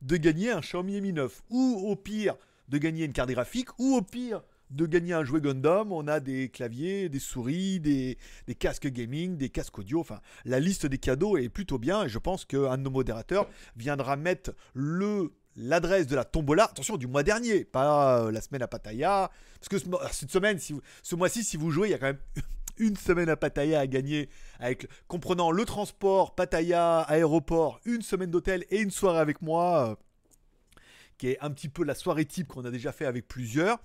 de gagner un Xiaomi Mi 9. Ou au pire, de gagner une carte graphique. Ou au pire, de gagner un jouet Gundam. On a des claviers, des souris, des, des casques gaming, des casques audio. Enfin, la liste des cadeaux est plutôt bien. Et je pense qu'un de nos modérateurs viendra mettre le l'adresse de la tombola, attention, du mois dernier, pas euh, la semaine à Pattaya. Parce que ce, mo- cette semaine, si vous- ce mois-ci, si vous jouez, il y a quand même [LAUGHS] une semaine à Pattaya à gagner, avec, comprenant le transport, Pattaya, aéroport, une semaine d'hôtel et une soirée avec moi, euh, qui est un petit peu la soirée type qu'on a déjà fait avec plusieurs.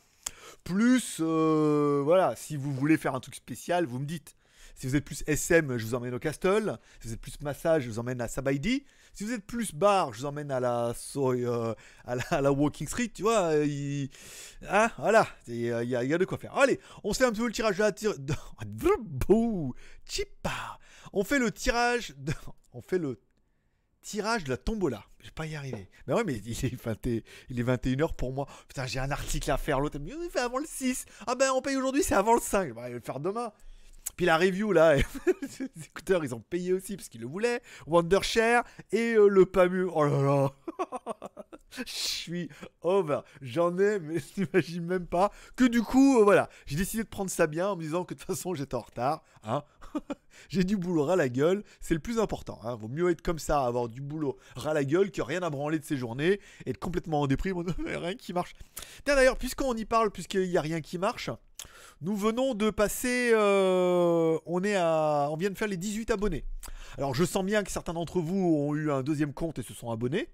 Plus, euh, voilà, si vous voulez faire un truc spécial, vous me dites. Si vous êtes plus SM, je vous emmène au Castle. Si vous êtes plus massage, je vous emmène à Sabaidi. Si vous êtes plus bar, je vous emmène à la, Soy- euh, à la, Walking Street. Tu vois, euh, il- hein, voilà, il y, a- il il de quoi faire. Allez, on fait un petit peu le tirage de [LAUGHS] la tire... Chipa. On fait le tirage de... On fait le tirage de la tombola. Je vais pas y arriver. Mais ouais, mais il est, 20 et- il est 21h pour moi. Putain, j'ai un article à faire. L'autre, oui, fait avant le 6. Ah ben, on paye aujourd'hui, c'est avant le 5. Bah, je vais le faire demain. Puis la review, là, [LAUGHS] les écouteurs, ils ont payé aussi parce qu'ils le voulaient. Wondershare et euh, le PAMU. Oh là là. [LAUGHS] Je suis over. J'en ai, mais [LAUGHS] je n'imagine même pas. Que du coup, euh, voilà, j'ai décidé de prendre ça bien en me disant que de toute façon, j'étais en retard. Hein j'ai du boulot ras la gueule. C'est le plus important. Hein. Vaut mieux être comme ça, avoir du boulot ras la gueule, que rien à branler de ses journées, être complètement en déprime. Rien qui marche. D'ailleurs, puisqu'on y parle, puisqu'il n'y a rien qui marche, nous venons de passer. euh, on, est à, on vient de faire les 18 abonnés. Alors, je sens bien que certains d'entre vous ont eu un deuxième compte et se sont abonnés.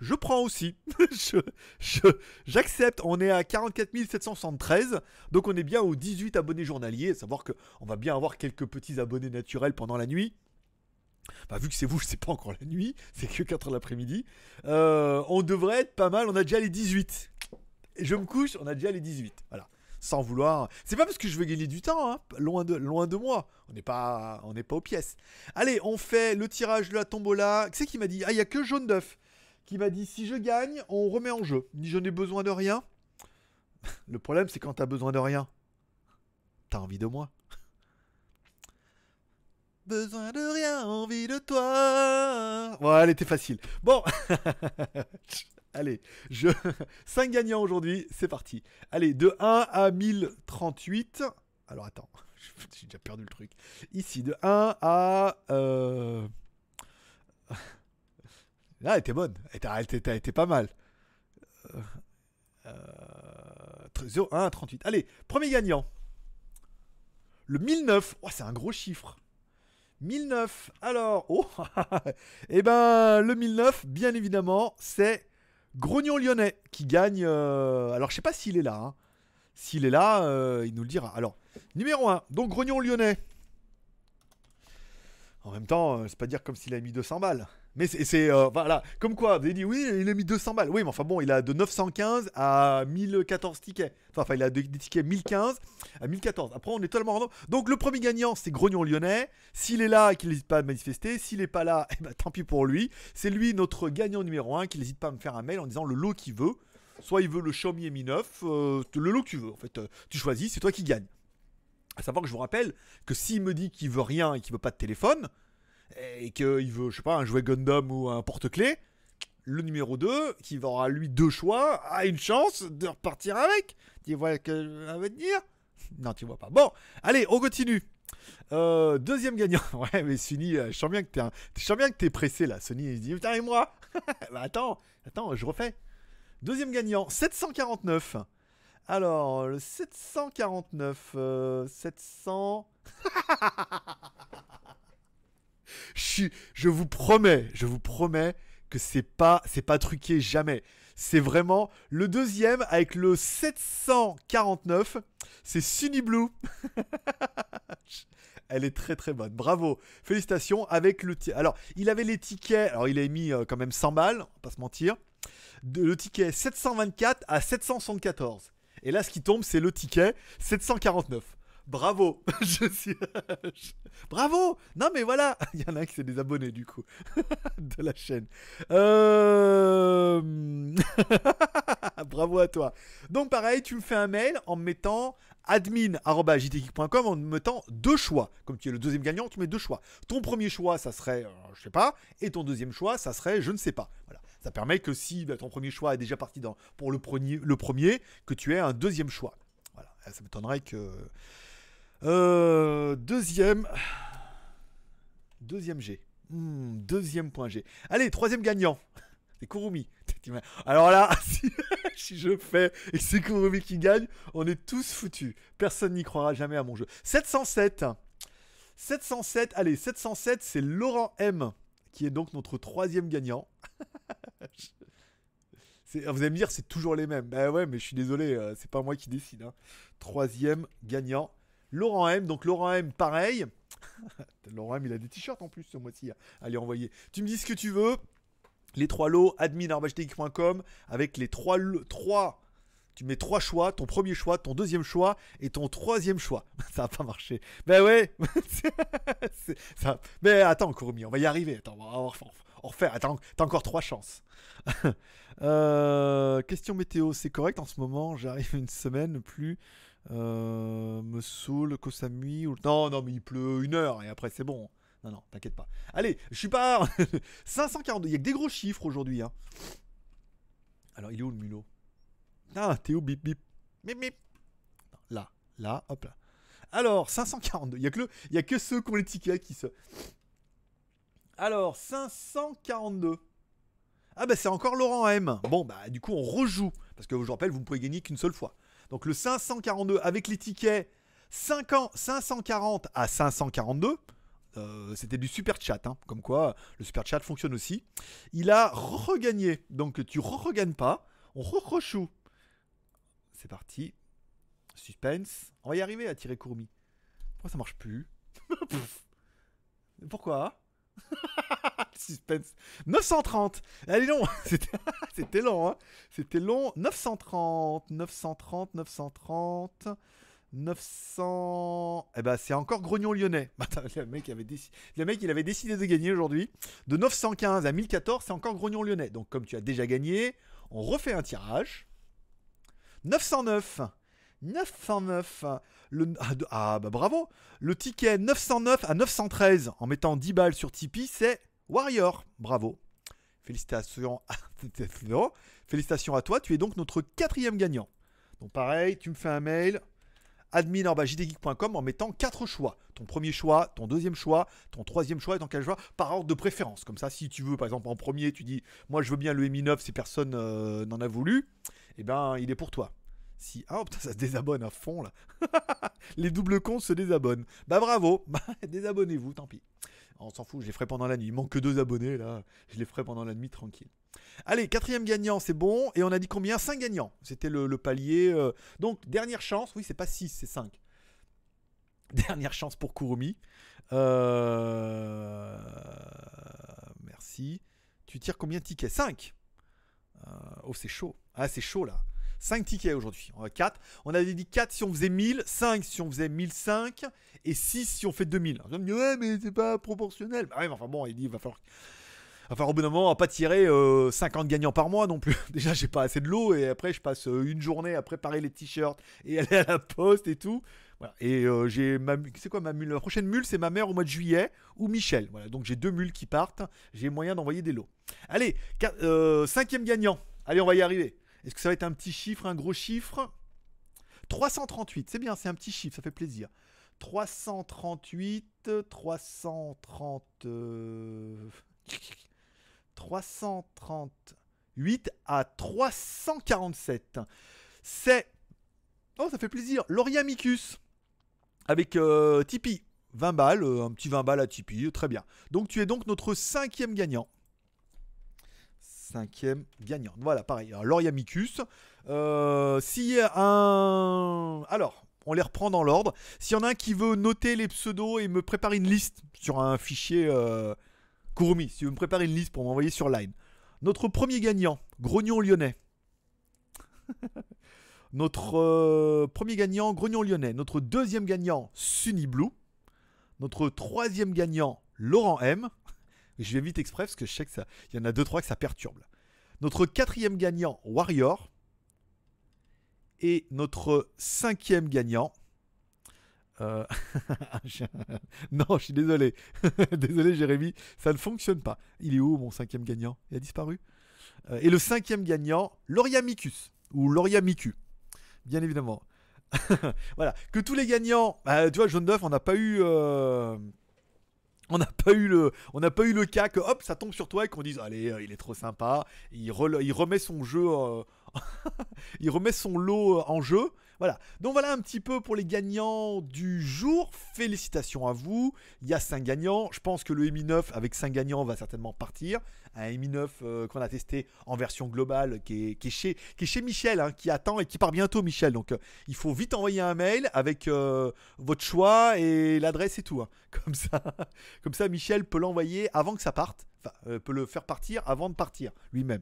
Je prends aussi. [LAUGHS] Je- je- J'accepte. on est à 44 773. Donc, on est bien aux 18 abonnés journaliers. À savoir qu'on va bien avoir quelques petits abonnés naturels pendant la nuit. Bah, vu que c'est vous, [LAUGHS] c'est pas encore la nuit, c'est que 4 heures l'après-midi. Euh, on devrait être pas mal, on a déjà les 18. Et je me couche, on a déjà les 18. Voilà. Sans vouloir. C'est pas parce que je veux gagner du temps, hein. loin, de, loin de moi. On n'est pas, on pas aux pièces. Allez, on fait le tirage de la tombola. C'est qui m'a dit? Ah, il y a que Jaune d'œuf qui m'a dit si je gagne, on remet en jeu. Ni je n'ai besoin de rien. Le problème, c'est quand t'as besoin de rien, t'as envie de moi. Besoin de rien, envie de toi. Bon, elle était facile. Bon. [LAUGHS] Allez, je... [LAUGHS] 5 gagnants aujourd'hui, c'est parti. Allez, de 1 à 1038. Alors attends, [LAUGHS] j'ai déjà perdu le truc. Ici, de 1 à... Euh... [LAUGHS] Là, elle était bonne. Elle était, pas mal. Euh... euh, 0, 1 à 38. Allez, premier gagnant. Le 1009. Oh, c'est un gros chiffre. 1009. Alors, oh, eh ben, le 1009, bien évidemment, c'est Grognon Lyonnais qui gagne. euh, alors, je sais pas s'il est là. hein. S'il est là, euh, il nous le dira. Alors, numéro 1, donc Grognon Lyonnais. En même temps, euh, c'est pas dire comme s'il a mis 200 balles. Mais c'est, euh, voilà, comme quoi, vous avez dit oui, il a mis 200 balles. Oui, mais enfin bon, il a de 915 à 1014 tickets. Enfin, il a des, tickets 1015 à 1014. Après, on est totalement random. Donc, le premier gagnant, c'est Grognon Lyonnais. S'il est là, qu'il n'hésite pas à manifester. S'il est pas là, [LAUGHS] eh ben, tant pis pour lui. C'est lui notre gagnant numéro 1 qui n'hésite pas à me faire un mail en disant le lot qu'il veut. soit il veut le Xiaomi Mi 9, euh, le lot que tu veux. En fait, euh, tu choisis, c'est toi qui gagne. À savoir que je vous rappelle que s'il me dit qu'il veut rien et qu'il veut pas de téléphone, et qu'il veut, je sais pas, un jouet Gundam ou un porte-clés, le numéro 2, qui aura lui deux choix, a une chance de repartir avec. Tu vois ce que je veux dire? Non, tu vois pas. Bon, allez, on continue. Euh, deuxième gagnant. [LAUGHS] Ouais, mais Sunny, euh, je sens bien que t'es, un... que t'es pressé là. Sunny, il se dit, putain, et moi [LAUGHS] Bah attends, attends, je refais. Deuxième gagnant, 749. Alors, le 749, euh, 700... [LAUGHS] je, vous promets, je vous promets que c'est pas, c'est pas truqué jamais. C'est vraiment le deuxième avec le 749, c'est Sunny Blue. [LAUGHS] Elle est très très bonne. Bravo. Félicitations avec le Alors, il avait les tickets. Alors, il a mis euh, quand même 100 balles, on va pas se mentir. Le ticket 724 à 774. Et là, ce qui tombe, c'est le ticket 749. Bravo. [LAUGHS] [LAUGHS] Bravo. Non, mais voilà. [LAUGHS] Il y en a qui c'est des abonnés du coup de la chaîne. Euh... Bravo à toi. Donc pareil, tu me fais un mail en me mettant admin.jtgeek.com en me mettant deux choix. Comme tu es le deuxième gagnant, tu mets deux choix. Ton premier choix, ça serait, euh, je sais pas, et ton deuxième choix, ça serait, je ne sais pas. Voilà. Ça permet que si bah, ton premier choix est déjà parti pour le premier, le premier, que tu aies un deuxième choix. Voilà. Ça m'étonnerait que... Euh, deuxième... Deuxième G. Hmm, deuxième point G. Allez, troisième gagnant. C'est Kurumi. Alors là, [LAUGHS] si, je fais et c'est Kurumi qui gagne, on est tous foutus. Personne n'y croira jamais à mon jeu. 707. 707, allez, 707, c'est Laurent M, qui est donc notre troisième gagnant. [LAUGHS] Vous allez me dire, c'est toujours les mêmes. Ben ouais, mais je suis désolé, euh, c'est pas moi qui décide. hein. Troisième gagnant, Laurent M. Donc Laurent M, pareil. [LAUGHS] Laurent M, il a des t-shirts en plus ce mois-ci. Allez, envoyer. Tu me dis ce que tu veux. Les trois lots, admin.com avec les trois, trois. Tu mets trois choix, ton premier choix, ton deuxième choix et ton troisième choix. [LAUGHS] Ça va pas marcher. Ben ouais. [LAUGHS] Mais attends, Kurumi, on va y arriver. On va refaire. Attends, t'as encore trois chances. Euh, question météo, c'est correct en ce moment? J'arrive une semaine plus. Euh, me saoule, Kosamui. Ou... Non, non, mais il pleut une heure et après c'est bon. Non, non, t'inquiète pas. Allez, je suis pas. [LAUGHS] 542. Il y a que des gros chiffres aujourd'hui. Hein. Alors, il est où le mulot? Ah, où? Bip bip. Bip bip. Là, là, hop là. Alors, 542. Il y a que, le... y a que ceux qui ont les tickets qui se. Alors, 542. Ah bah c'est encore Laurent M. Bon bah du coup on rejoue. Parce que je vous rappelle, vous ne pouvez gagner qu'une seule fois. Donc le 542 avec les tickets 50 540 à 542. euh, C'était du super chat, hein. comme quoi le super chat fonctionne aussi. Il a regagné, donc tu regagnes pas, on rechoue. C'est parti. Suspense. On va y arriver à tirer Kurumi. Pourquoi ça marche plus? [LAUGHS] Pourquoi? [LAUGHS] Suspense. 930. Allez long. [LAUGHS] [LAUGHS] C'était long. Hein. C'était long. 930. 930. 930. 900. Eh ben, c'est encore Grognon Lyonnais. Le mec, avait déci- le mec, il avait décidé de gagner aujourd'hui. De 915 à 1014, c'est encore Grognon Lyonnais. Donc, comme tu as déjà gagné, on refait un tirage. 909. 909. Le... Ah, Ah, bah bravo. Le ticket 909 à 913 en mettant 10 balles sur Tipeee, c'est Warrior. Bravo. Félicitations. [LAUGHS] Félicitations à toi. Tu es donc notre quatrième gagnant. Donc pareil, tu me fais un mail admin.jtgeek.com en mettant quatre choix. Ton premier choix, ton deuxième choix, ton troisième choix et ton quel choix? Par ordre de préférence. Comme ça, si tu veux, par exemple, en premier, tu dis Moi, je veux bien le Mi 9 si personne euh, n'en a voulu, eh ben, il est pour toi. Si. Ah, oh, putain, ça se désabonne à fond là. [LAUGHS] Les doubles cons se désabonnent. Bah, bravo. [LAUGHS] Bah, désabonnez-vous, tant pis. On s'en fout, je les ferai pendant la nuit. Il manque que deux abonnés là. Je les ferai pendant la nuit tranquille. Allez, quatrième gagnant, c'est bon. Et on a dit combien? 5 gagnants. C'était le, palier. euh, Donc, dernière chance. Oui, c'est pas 6, c'est 5. [LAUGHS] Dernière chance pour Kurumi. Euh, Merci. Tu tires combien de tickets? 5 Oh, c'est chaud. Ah, c'est chaud là. 5 tickets aujourd'hui. On a 4. On avait dit 4 si on faisait 1000, 5 si on faisait 1005 et 6 si on fait 2000. Alors, vous allez me dire, ouais, mais c'est pas proportionnel. Bah ouais, mais enfin bon, il dit, il va falloir. Enfin, au bout d'un moment, on va pas tirer euh, 50 gagnants par mois non plus. [LAUGHS] Déjà, j'ai pas assez de l'eau et après, je passe euh, une journée à préparer les t-shirts et aller à la poste et tout. Voilà. Et euh, j'ai ma, c'est quoi ma mule? La prochaine mule, c'est ma mère au mois de juillet ou Michel. Voilà. Donc j'ai deux mules qui partent. J'ai moyen d'envoyer des lots. Allez, quar- euh, cinquième gagnant. Allez, on va y arriver. Est-ce que ça va être un petit chiffre, un gros chiffre? 338. C'est bien, c'est un petit chiffre, ça fait plaisir. 338, 330. euh, 338 à 347. C'est. Oh, ça fait plaisir. Lauriamicus. Avec euh, Tipeee. 20 balles, euh, un petit 20 balles à Tipeee, très bien. Donc tu es donc notre cinquième gagnant. Cinquième gagnant. Voilà, pareil. Alors, Lauriamicus. Euh, S'il y a un. Alors, on les reprend dans l'ordre. S'il y en a un qui veut noter les pseudos et me préparer une liste sur un fichier euh, Kurumi, si veux me préparer une liste pour m'envoyer sur Line. Notre premier gagnant, Grognon Lyonnais. [LAUGHS] Notre euh, premier gagnant, Grognon Lyonnais. Notre deuxième gagnant, Sunny Blue. Notre troisième gagnant, Laurent M. Je vais vite exprès parce que je sais que ça, il y en a deux trois que ça perturbe. Notre quatrième gagnant, Warrior. Et notre cinquième gagnant. euh, [LAUGHS] non, je suis désolé. [LAUGHS] désolé, Jérémy, ça ne fonctionne pas. Il est où mon cinquième gagnant? Il a disparu? Euh, et le cinquième gagnant, Lauriamicus. Ou Lauriamicu. Bien évidemment. [LAUGHS] voilà. Que tous les gagnants. bah, tu vois, Jaune d'œuf, on n'a pas eu. euh, On n'a pas eu le, cas que hop, ça tombe sur toi et qu'on dise allez, euh, il est trop sympa. Il, il remet son jeu, euh, [LAUGHS] il remet son lot euh, en jeu. Voilà. Donc voilà un petit peu pour les gagnants du jour. Félicitations à vous. Il y a 5 gagnants. Je pense que le Mi 9 avec 5 gagnants va certainement partir. Un Mi 9 euh, qu'on a testé en version globale qui est, chez, Michel, hein, qui attend et qui part bientôt Michel. Donc euh, il faut vite envoyer un mail avec euh, votre choix et l'adresse et tout. hein. [LAUGHS] Comme ça, comme ça Michel peut l'envoyer avant que ça parte. Enfin, peut le faire partir avant de partir lui-même.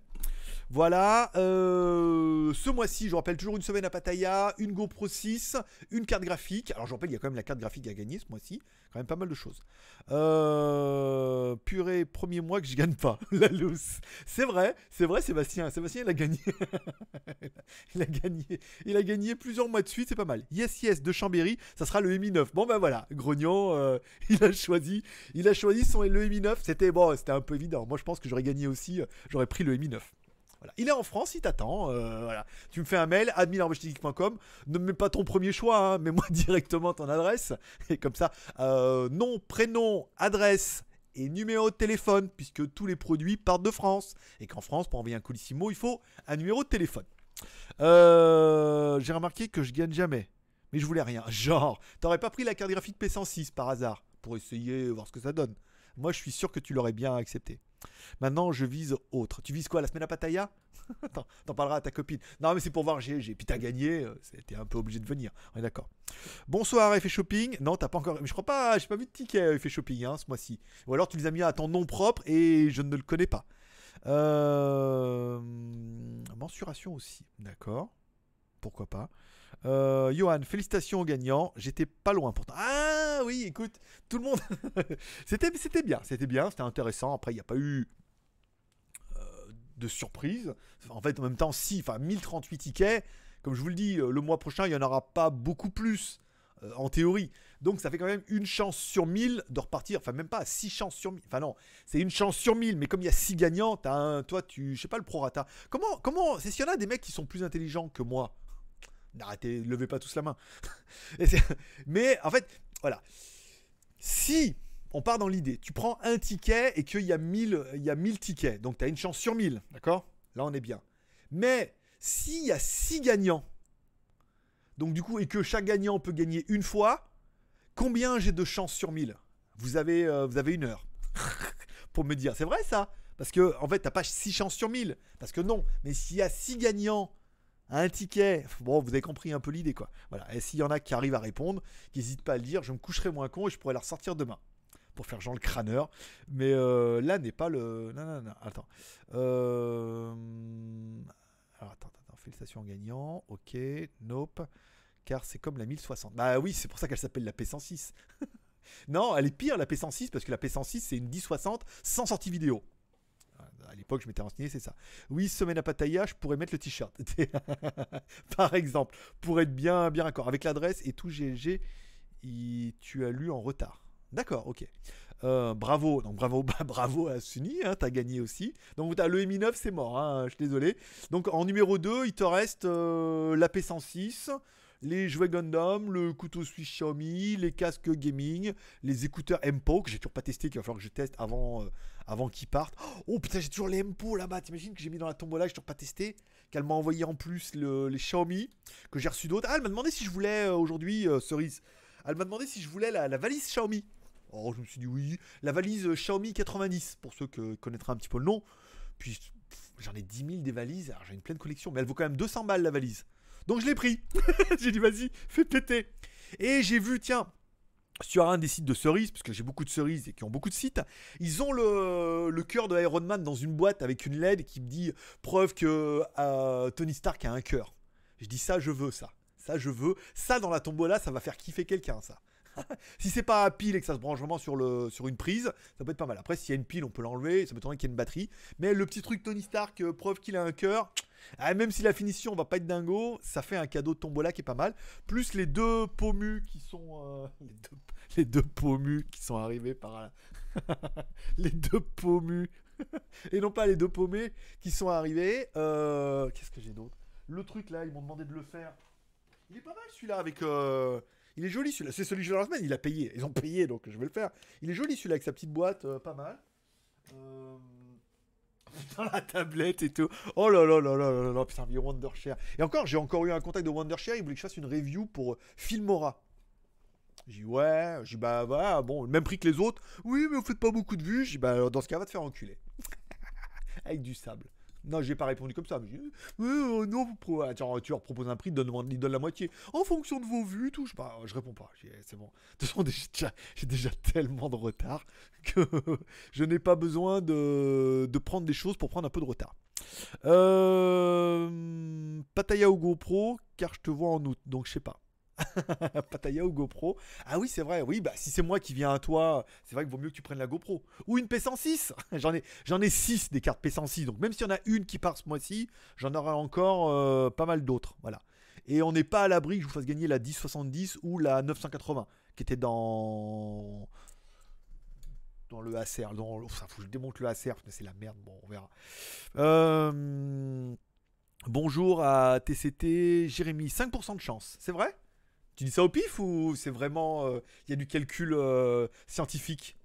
Voilà, euh, ce mois-ci, je rappelle toujours une semaine à Pattaya, une GoPro 6, une carte graphique. Alors je rappelle, il y a quand même la carte graphique à gagner ce mois-ci, quand même pas mal de choses. Euh, purée, premier mois que je gagne pas, [LAUGHS] la loose. C'est vrai, c'est vrai Sébastien, Sébastien il a gagné. [LAUGHS] il a gagné, il a gagné plusieurs mois de suite, c'est pas mal. Yes Yes de Chambéry, ça sera le Mi 9. Bon ben voilà, Grognon, euh, [LAUGHS] il a choisi, il a choisi son le Mi 9, c'était bon, c'était un peu évident. Moi je pense que j'aurais gagné aussi, j'aurais pris le Mi 9. Il est en France, il t'attend. euh. Tu me fais un mail, admin.com. Ne me mets pas ton premier choix, hein, mets-moi [LAUGHS] directement ton adresse. Et comme ça, euh, nom, prénom, adresse et numéro de téléphone, puisque tous les produits partent de France. Et qu'en France, pour envoyer un colissimo, il faut un numéro de téléphone. Euh, J'ai remarqué que je gagne jamais. Mais je voulais rien. [LAUGHS] Genre, t'aurais pas pris la carte graphique P106 par hasard pour essayer, voir ce que ça donne. Moi, je suis sûr que tu l'aurais bien accepté. Maintenant, je vise autre. Tu vises quoi La semaine à Pattaya? [LAUGHS] T'en parleras à ta copine. Non, mais c'est pour voir GLG. Puis t'as gagné, euh, t'es un peu obligé de venir. On est d'accord. Bonsoir, Effet Shopping. Non, t'as pas encore. Mais je crois pas, j'ai pas vu de ticket Effet Shopping hein, ce mois-ci. Ou alors tu les as mis à ton nom propre et je ne le connais pas. Euh... Mensuration aussi. D'accord. Pourquoi pas. Euh, Johan, félicitations aux gagnants. J'étais pas loin pourtant. Ah oui, écoute, tout le monde. [LAUGHS] c'était, c'était bien, c'était bien, c'était intéressant. Après, il n'y a pas eu euh, de surprise. En fait, en même temps, si, enfin, 1038 tickets. Comme je vous le dis, euh, le mois prochain, il n'y en aura pas beaucoup plus euh, en théorie. Donc, ça fait quand même une chance sur 1000 de repartir. Enfin, même pas 6 chances sur 1000. Enfin, non, c'est une chance sur 1000. Mais comme il y a 6 gagnants, t'as un, toi, tu, je sais pas le prorata. Comment, comment, c'est s'il y en a des mecs qui sont plus intelligents que moi. Arrêtez, levez pas tous la main. [LAUGHS] Mais en fait, voilà. Si on part dans l'idée, tu prends un ticket et qu'il y a 1000, il y a 1000 tickets, donc tu as une chance sur 1000, d'accord? Là, on est bien. Mais s'il y a 6 gagnants, donc du coup, et que chaque gagnant peut gagner une fois, combien j'ai de chances sur 1000 vous avez, euh, vous avez une heure [LAUGHS] pour me dire. C'est vrai ça? Parce que en fait, t'as pas 6 chances sur 1000. Parce que non. Mais s'il y a 6 gagnants un ticket, bon, vous avez compris un peu l'idée quoi. Voilà. Et s'il y en a qui arrivent à répondre, qui n'hésitent pas à le dire, je me coucherai moins con et je pourrai la ressortir demain. Pour faire genre le crâneur. Mais euh, là n'est pas le. Non, non, non. Attends. Euh... Alors attends, attends. Félicitations aux gagnants. Ok. Nope. Car c'est comme la 1060. Bah oui, c'est pour ça qu'elle s'appelle la P106. [LAUGHS] non, elle est pire la P106 parce que la P106 c'est une 1060 sans sortie vidéo. À l'époque, je m'étais renseigné, c'est ça. Oui, semaine à Pattaya, je pourrais mettre le t-shirt. [LAUGHS] Par exemple, pour être bien, bien d'accord. Avec l'adresse et tout GLG, tu as lu en retard. D'accord, ok. Euh, bravo, donc bravo, [LAUGHS] bravo à Sunny, hein, t'as gagné aussi. Donc t'as le Mi 9, c'est mort, hein, je suis désolé. Donc en numéro 2, il te reste euh, la P106, les jouets Gundam, le couteau suisse Xiaomi, les casques gaming, les écouteurs MPO que j'ai toujours pas testé, qu'il va falloir que je teste avant, euh, avant qu'ils partent. Oh putain, j'ai toujours les MPO là-bas, t'imagines que j'ai mis dans la tombola, j'ai toujours pas testé, qu'elle m'a envoyé en plus les Xiaomi, que j'ai reçu d'autres. Ah, elle m'a demandé si je voulais aujourd'hui, cerise, elle m'a demandé si je voulais la, la valise Xiaomi. Oh, je me suis dit oui. La valise euh, Xiaomi 90, pour ceux qui connaîtraient un petit peu le nom. Puis j'en ai 10 000 des valises. Alors j'ai une pleine collection, mais elle vaut quand même 200 balles la valise. Donc je l'ai pris. [LAUGHS] j'ai dit vas-y, fais péter. Et j'ai vu, tiens, sur un des sites de cerises, parce que j'ai beaucoup de cerises et qui ont beaucoup de sites, ils ont le, cœur de Iron Man dans une boîte avec une LED qui me dit preuve que euh, Tony Stark a un cœur. Je dis ça, je veux ça. Ça, je veux. Ça, dans la tombola, ça va faire kiffer quelqu'un, ça. [LAUGHS] si c'est pas à pile et que ça se branche vraiment sur, une prise, ça peut être pas mal. Après, s'il y a une pile, on peut l'enlever. Ça peut être qu'il y ait une batterie. Mais le petit truc Tony Stark, euh, preuve qu'il a un cœur. Ah, même si la finition va pas être dingo, ça fait un cadeau de tombola qui est pas mal. Plus les deux pommus qui sont. Euh, [LAUGHS] les, deux, pommus qui sont arrivés par là. [LAUGHS] les deux pommus. et non pas les deux paumés qui sont arrivés. Euh, qu'est-ce que j'ai d'autre? Le truc là, ils m'ont demandé de le faire. Il est pas mal celui-là avec. Il est joli celui-là. C'est celui que je la semaine. Il a payé. Ils ont payé, donc je vais le faire. Il est joli celui-là avec sa petite boîte, euh, pas mal. Euh... [LAUGHS] Dans la tablette et tout. Oh là là là là là là. Putain, Wondershare. Et encore, j'ai encore eu un contact de Wondershare. Il voulait que je fasse une review pour euh, Filmora. J'ai dit ouais, j'ai dit bah voilà, bon, le même prix que les autres. Oui, mais vous faites pas beaucoup de vues. J'ai dit bah dans ce cas, va te faire enculer. [LAUGHS] Avec du sable. Non, j'ai pas répondu comme ça. Euh, non, vous tu leur proposes un prix, donne, donne la moitié. En fonction de vos vues, tout. Je, pas, je réponds pas. C'est bon. De toute façon, [LAUGHS] j'ai déjà, tellement de retard que [LAUGHS] je n'ai pas besoin de, prendre des choses pour prendre un peu de retard. Euh, Pataya ou GoPro, car je te vois en août, donc je sais pas. [LAUGHS] Pataya ou GoPro. Ah oui, c'est vrai. Oui, bah si c'est moi qui viens à toi, c'est vrai qu'il vaut mieux que tu prennes la GoPro. Ou une P106. [LAUGHS] j'en ai, j'en ai 6 des cartes P106. Donc même s'il y en a une qui part ce mois-ci, j'en aurai encore euh, pas mal d'autres. Et on n'est pas à l'abri que je vous fasse gagner la 1070 ou la 980 qui était dans le ACR. Dans... Faut que je démonte le ACR, mais c'est la merde. Bon, on verra. Euh, bonjour à TCT Jérémy. 5% de chance, c'est vrai? Tu dis ça au pif ou c'est vraiment. Il euh, y a du calcul euh, scientifique?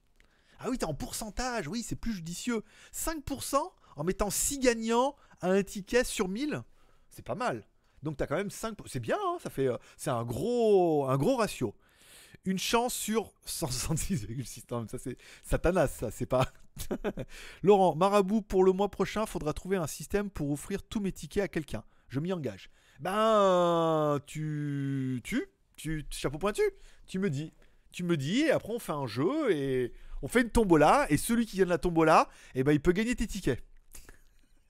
Ah oui, t'es en pourcentage, oui, c'est plus judicieux. 5% en mettant 6 gagnants à un ticket sur 1000 C'est pas mal. Donc t'as quand même 5. C'est bien, hein, ça fait. Euh, c'est un gros, un gros ratio. Une chance sur 166,6. Ça, c'est Satanas, ça, c'est pas. [LAUGHS] Laurent, Marabout, pour le mois prochain, faudra trouver un système pour offrir tous mes tickets à quelqu'un. Je m'y engage. Ben, tu. Tu? Tu, chapeau pointu, tu me dis. Tu me dis, et après on fait un jeu, et on fait une tombola, et celui qui gagne la tombola, eh ben, il peut gagner tes tickets.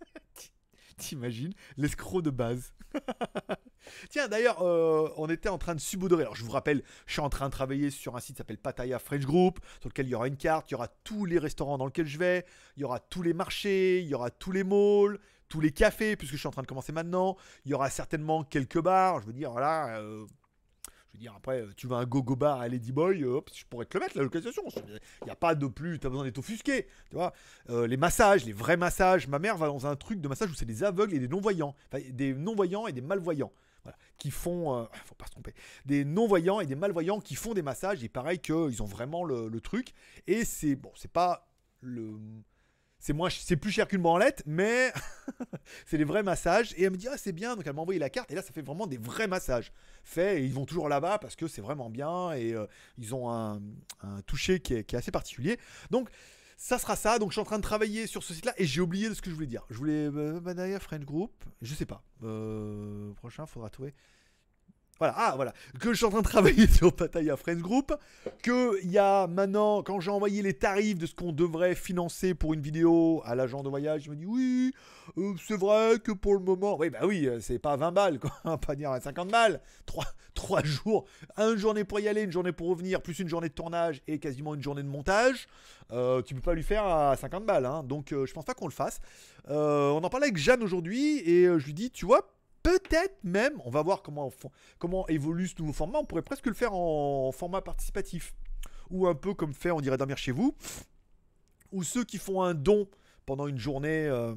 [LAUGHS] T'imagines l'escroc de base. [LAUGHS] Tiens, d'ailleurs, euh, on était en train de subodorer. Alors, je vous rappelle, je suis en train de travailler sur un site qui s'appelle Pattaya French Group, sur lequel il y aura une carte, il y aura tous les restaurants dans lesquels je vais, il y aura tous les marchés, il y aura tous les malls, tous les cafés, puisque je suis en train de commencer maintenant. Il y aura certainement quelques bars. Je veux dire, voilà. Euh, je veux dire, après, euh, tu vas un go-go bar à Ladyboy, euh, hop, je pourrais te le mettre, la localisation. Il n'y a pas de plus, tu as besoin d'être offusqué. Tu vois, euh, les massages, les vrais massages. Ma mère va dans un truc de massage où c'est des aveugles et des non-voyants. Des non-voyants et des malvoyants. Voilà, qui font, faut pas se tromper, des non-voyants et des malvoyants qui font des massages. Et pareil qu'ils ont vraiment le, le truc. Et c'est, bon, c'est pas le c'est moins c'est plus cher qu'une branlette mais [LAUGHS] c'est des vrais massages. Et elle me dit ah c'est bien. Donc elle m'a envoyé la carte. Et là ça fait vraiment des vrais massages faits. Et ils vont toujours là-bas parce que c'est vraiment bien. Et euh, ils ont un, toucher qui est, assez particulier. Donc ça sera ça. Donc je suis en train de travailler sur ce site là et j'ai oublié de ce que je voulais dire. Je voulais euh, French Group. Je sais pas. Euh, prochain faudra trouver Voilà, ah, voilà. Que je suis en train de travailler [LAUGHS] sur Pataya Friends Group. Que il y a maintenant, quand j'ai envoyé les tarifs de ce qu'on devrait financer pour une vidéo à l'agent de voyage, il me dit oui, euh, c'est vrai que pour le moment. Oui, bah oui, euh, c'est pas 20 balles, quoi. Va [LAUGHS] pas dire 50 balles. 3, 3 jours. Une journée pour y aller, une journée pour revenir, plus une journée de tournage et quasiment une journée de montage. Euh, tu peux pas lui faire à 50 balles. Hein. Donc je pense pas qu'on le fasse. on en parlait avec Jeanne aujourd'hui et je lui dis, tu vois, peut-être même, on va voir comment, évolue ce nouveau format, on pourrait presque le faire en format participatif. Ou un peu comme fait On dirait dormir chez vous. Ou ceux qui font un don pendant une journée euh,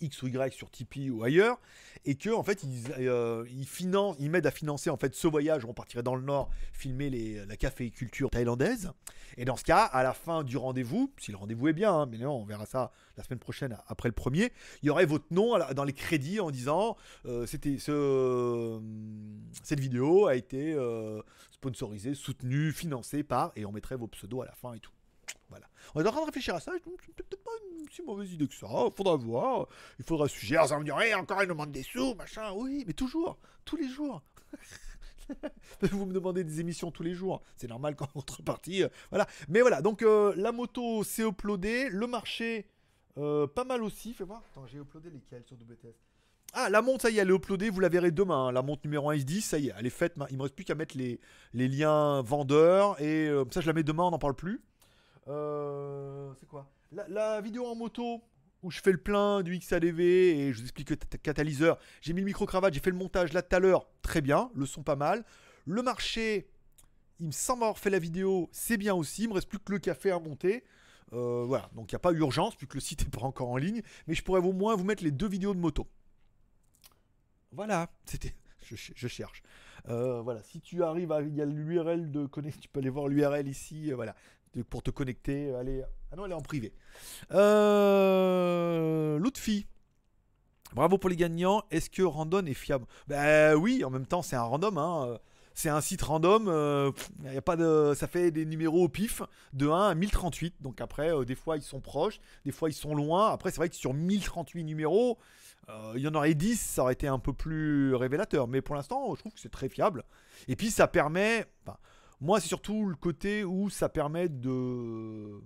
X ou Y sur Tipeee ou ailleurs, et que en fait ils, euh, financent, ils m'aident à financer en fait ce voyage. On partirait dans le nord filmer les, la caféiculture thaïlandaise. Et dans ce cas, à la fin du rendez-vous, si le rendez-vous est bien, hein, mais non, on verra ça la semaine prochaine après le premier, il y aurait votre nom dans les crédits en disant euh, c'était ce, cette vidéo a été euh, sponsorisée, soutenue, financée par, et on mettrait vos pseudos à la fin et tout. On est en train de réfléchir à ça. C'est peut-être pas une si mauvaise idée que ça. Il faudra voir. Il faudra suggérer. Ça me dire, encore une demande des sous, machin. Oui, mais toujours. Tous les jours. [LAUGHS] vous me demandez des émissions tous les jours. C'est normal quand [LAUGHS] votre partie. Euh, voilà. Mais voilà. Donc, euh, la moto, c'est uploadé. Le marché, euh, pas mal aussi. Fais voir. Attends, j'ai uploadé lesquels sur WTS ah, la montre, ça y est, elle est uploadée, vous la verrez demain. Hein. La montre numéro 1 S10, ça y est, elle est faite. Il me reste plus qu'à mettre les, les liens vendeurs. Et ça, je la mets demain, on n'en parle plus. Euh, c'est quoi? La, vidéo en moto où je fais le plein du XADV et je vous explique le catalyseur. J'ai mis le micro-cravate, j'ai fait le montage là tout à l'heure. Très bien, le son pas mal. Le marché, il me semble avoir fait la vidéo, c'est bien aussi. Il me reste plus que le café à monter. Euh, voilà, donc il n'y a pas urgence, puisque le site n'est pas encore en ligne. Mais je pourrais au moins vous mettre les deux vidéos de moto. Voilà, c'était. [LAUGHS] Je, cherche. Euh, voilà, si tu arrives à. Il y a l'URL de connaître, tu peux aller voir l'URL ici. voilà, pour te connecter. Allez. Ah non, elle en privé. Euh. Bravo pour les gagnants. Est-ce que Random est fiable? Ben oui, en même temps, c'est un random. Hein. C'est un site random. Euh, y a pas de, ça fait des numéros au pif de 1 à 1038. Donc après, euh, des fois, ils sont proches, des fois, ils sont loin. Après, c'est vrai que sur 1038 numéros, euh, il y en aurait 10, ça aurait été un peu plus révélateur. Mais pour l'instant, je trouve que c'est très fiable. Et puis, ça permet. Moi, c'est surtout le côté où ça permet de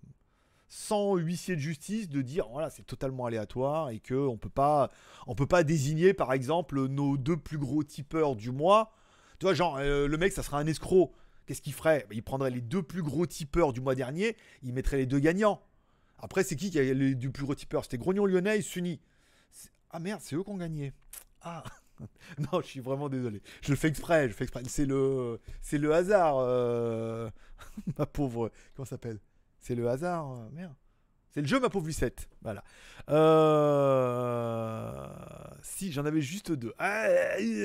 sans huissier de justice de dire voilà c'est totalement aléatoire et que on peut pas peut pas désigner par exemple nos deux plus gros tipeurs du mois. Tu vois genre euh, le mec ça sera un escroc. Qu'est-ce qu'il ferait? Il prendrait les deux plus gros tipeurs du mois dernier il mettrait les deux gagnants. Après c'est qui qui a les deux plus gros tipeurs? C'était Grognon Lyonnais Sunny ah merde c'est eux qui ont gagné. Ah [LAUGHS] non, je suis vraiment désolé. Je le fais exprès, je fais exprès. C'est le, c'est le hasard, euh, [LAUGHS] ma pauvre. Comment s'appelle? C'est le hasard, euh, merde. C'est le jeu, ma pauvre Lucette. Voilà. Euh, si, j'en avais juste deux. Ah,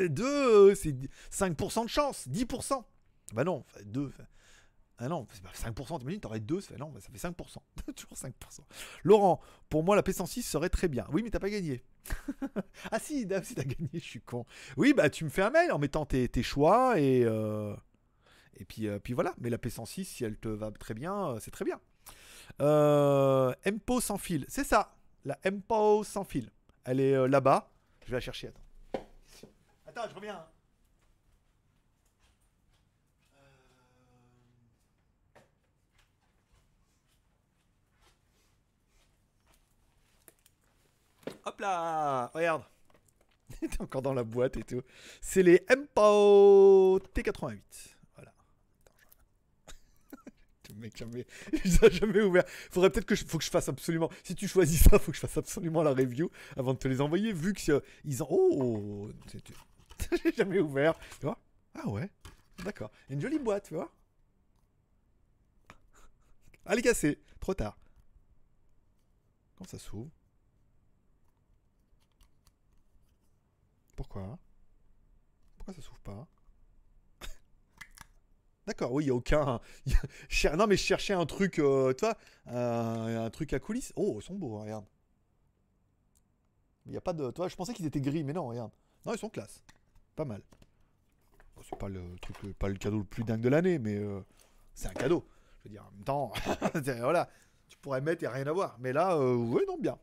deux, c'est 5% de chance, 10%. Bah non, deux. Ah non, c'est pas 5%, t'imagines, t'aurais deux, ça fait, non, ça fait 5%. [LAUGHS] Toujours 5%. Laurent, pour moi, la P106 serait très bien. Oui, mais t'as pas gagné. [LAUGHS] ah si, si t'as gagné, je suis con. Oui, bah tu me fais un mail en mettant tes, choix et, euh, et puis, euh, puis voilà. Mais la P106, si elle te va très bien, euh, c'est très bien. MPO sans fil, c'est ça. La MPO sans fil. Elle est là-bas. Je vais la chercher, attends. Attends, je reviens. Hop là Regarde [LAUGHS] T'es encore dans la boîte et tout. C'est les MPO T88. Voilà. [LAUGHS] Le mec jamais, jamais ouvert. Faudrait peut-être que je, faut que je fasse absolument. Si tu choisis ça, faut que je fasse absolument la review avant de te les envoyer. Vu que ils ont. Oh, [LAUGHS] j'ai jamais ouvert. Tu vois Ah ouais. D'accord. Une jolie boîte, tu vois. Allez casser. Trop tard. Comment ça s'ouvre? Pourquoi? Pourquoi ça s'ouvre pas? [LAUGHS] D'accord, oui, il n'y a aucun. [LAUGHS] non, mais je cherchais un truc, euh, toi, un, truc à coulisses. Oh, ils sont beaux, hein, regarde. Il n'y a pas de. Toi, je pensais qu'ils étaient gris, mais non, regarde. Non, ils sont classe. Pas mal. c'est pas le truc, pas le cadeau le plus dingue de l'année, mais euh, c'est un cadeau. Je veux dire, en même temps, [LAUGHS] voilà, tu pourrais mettre et rien à voir. Mais là, euh, oui, non, bien.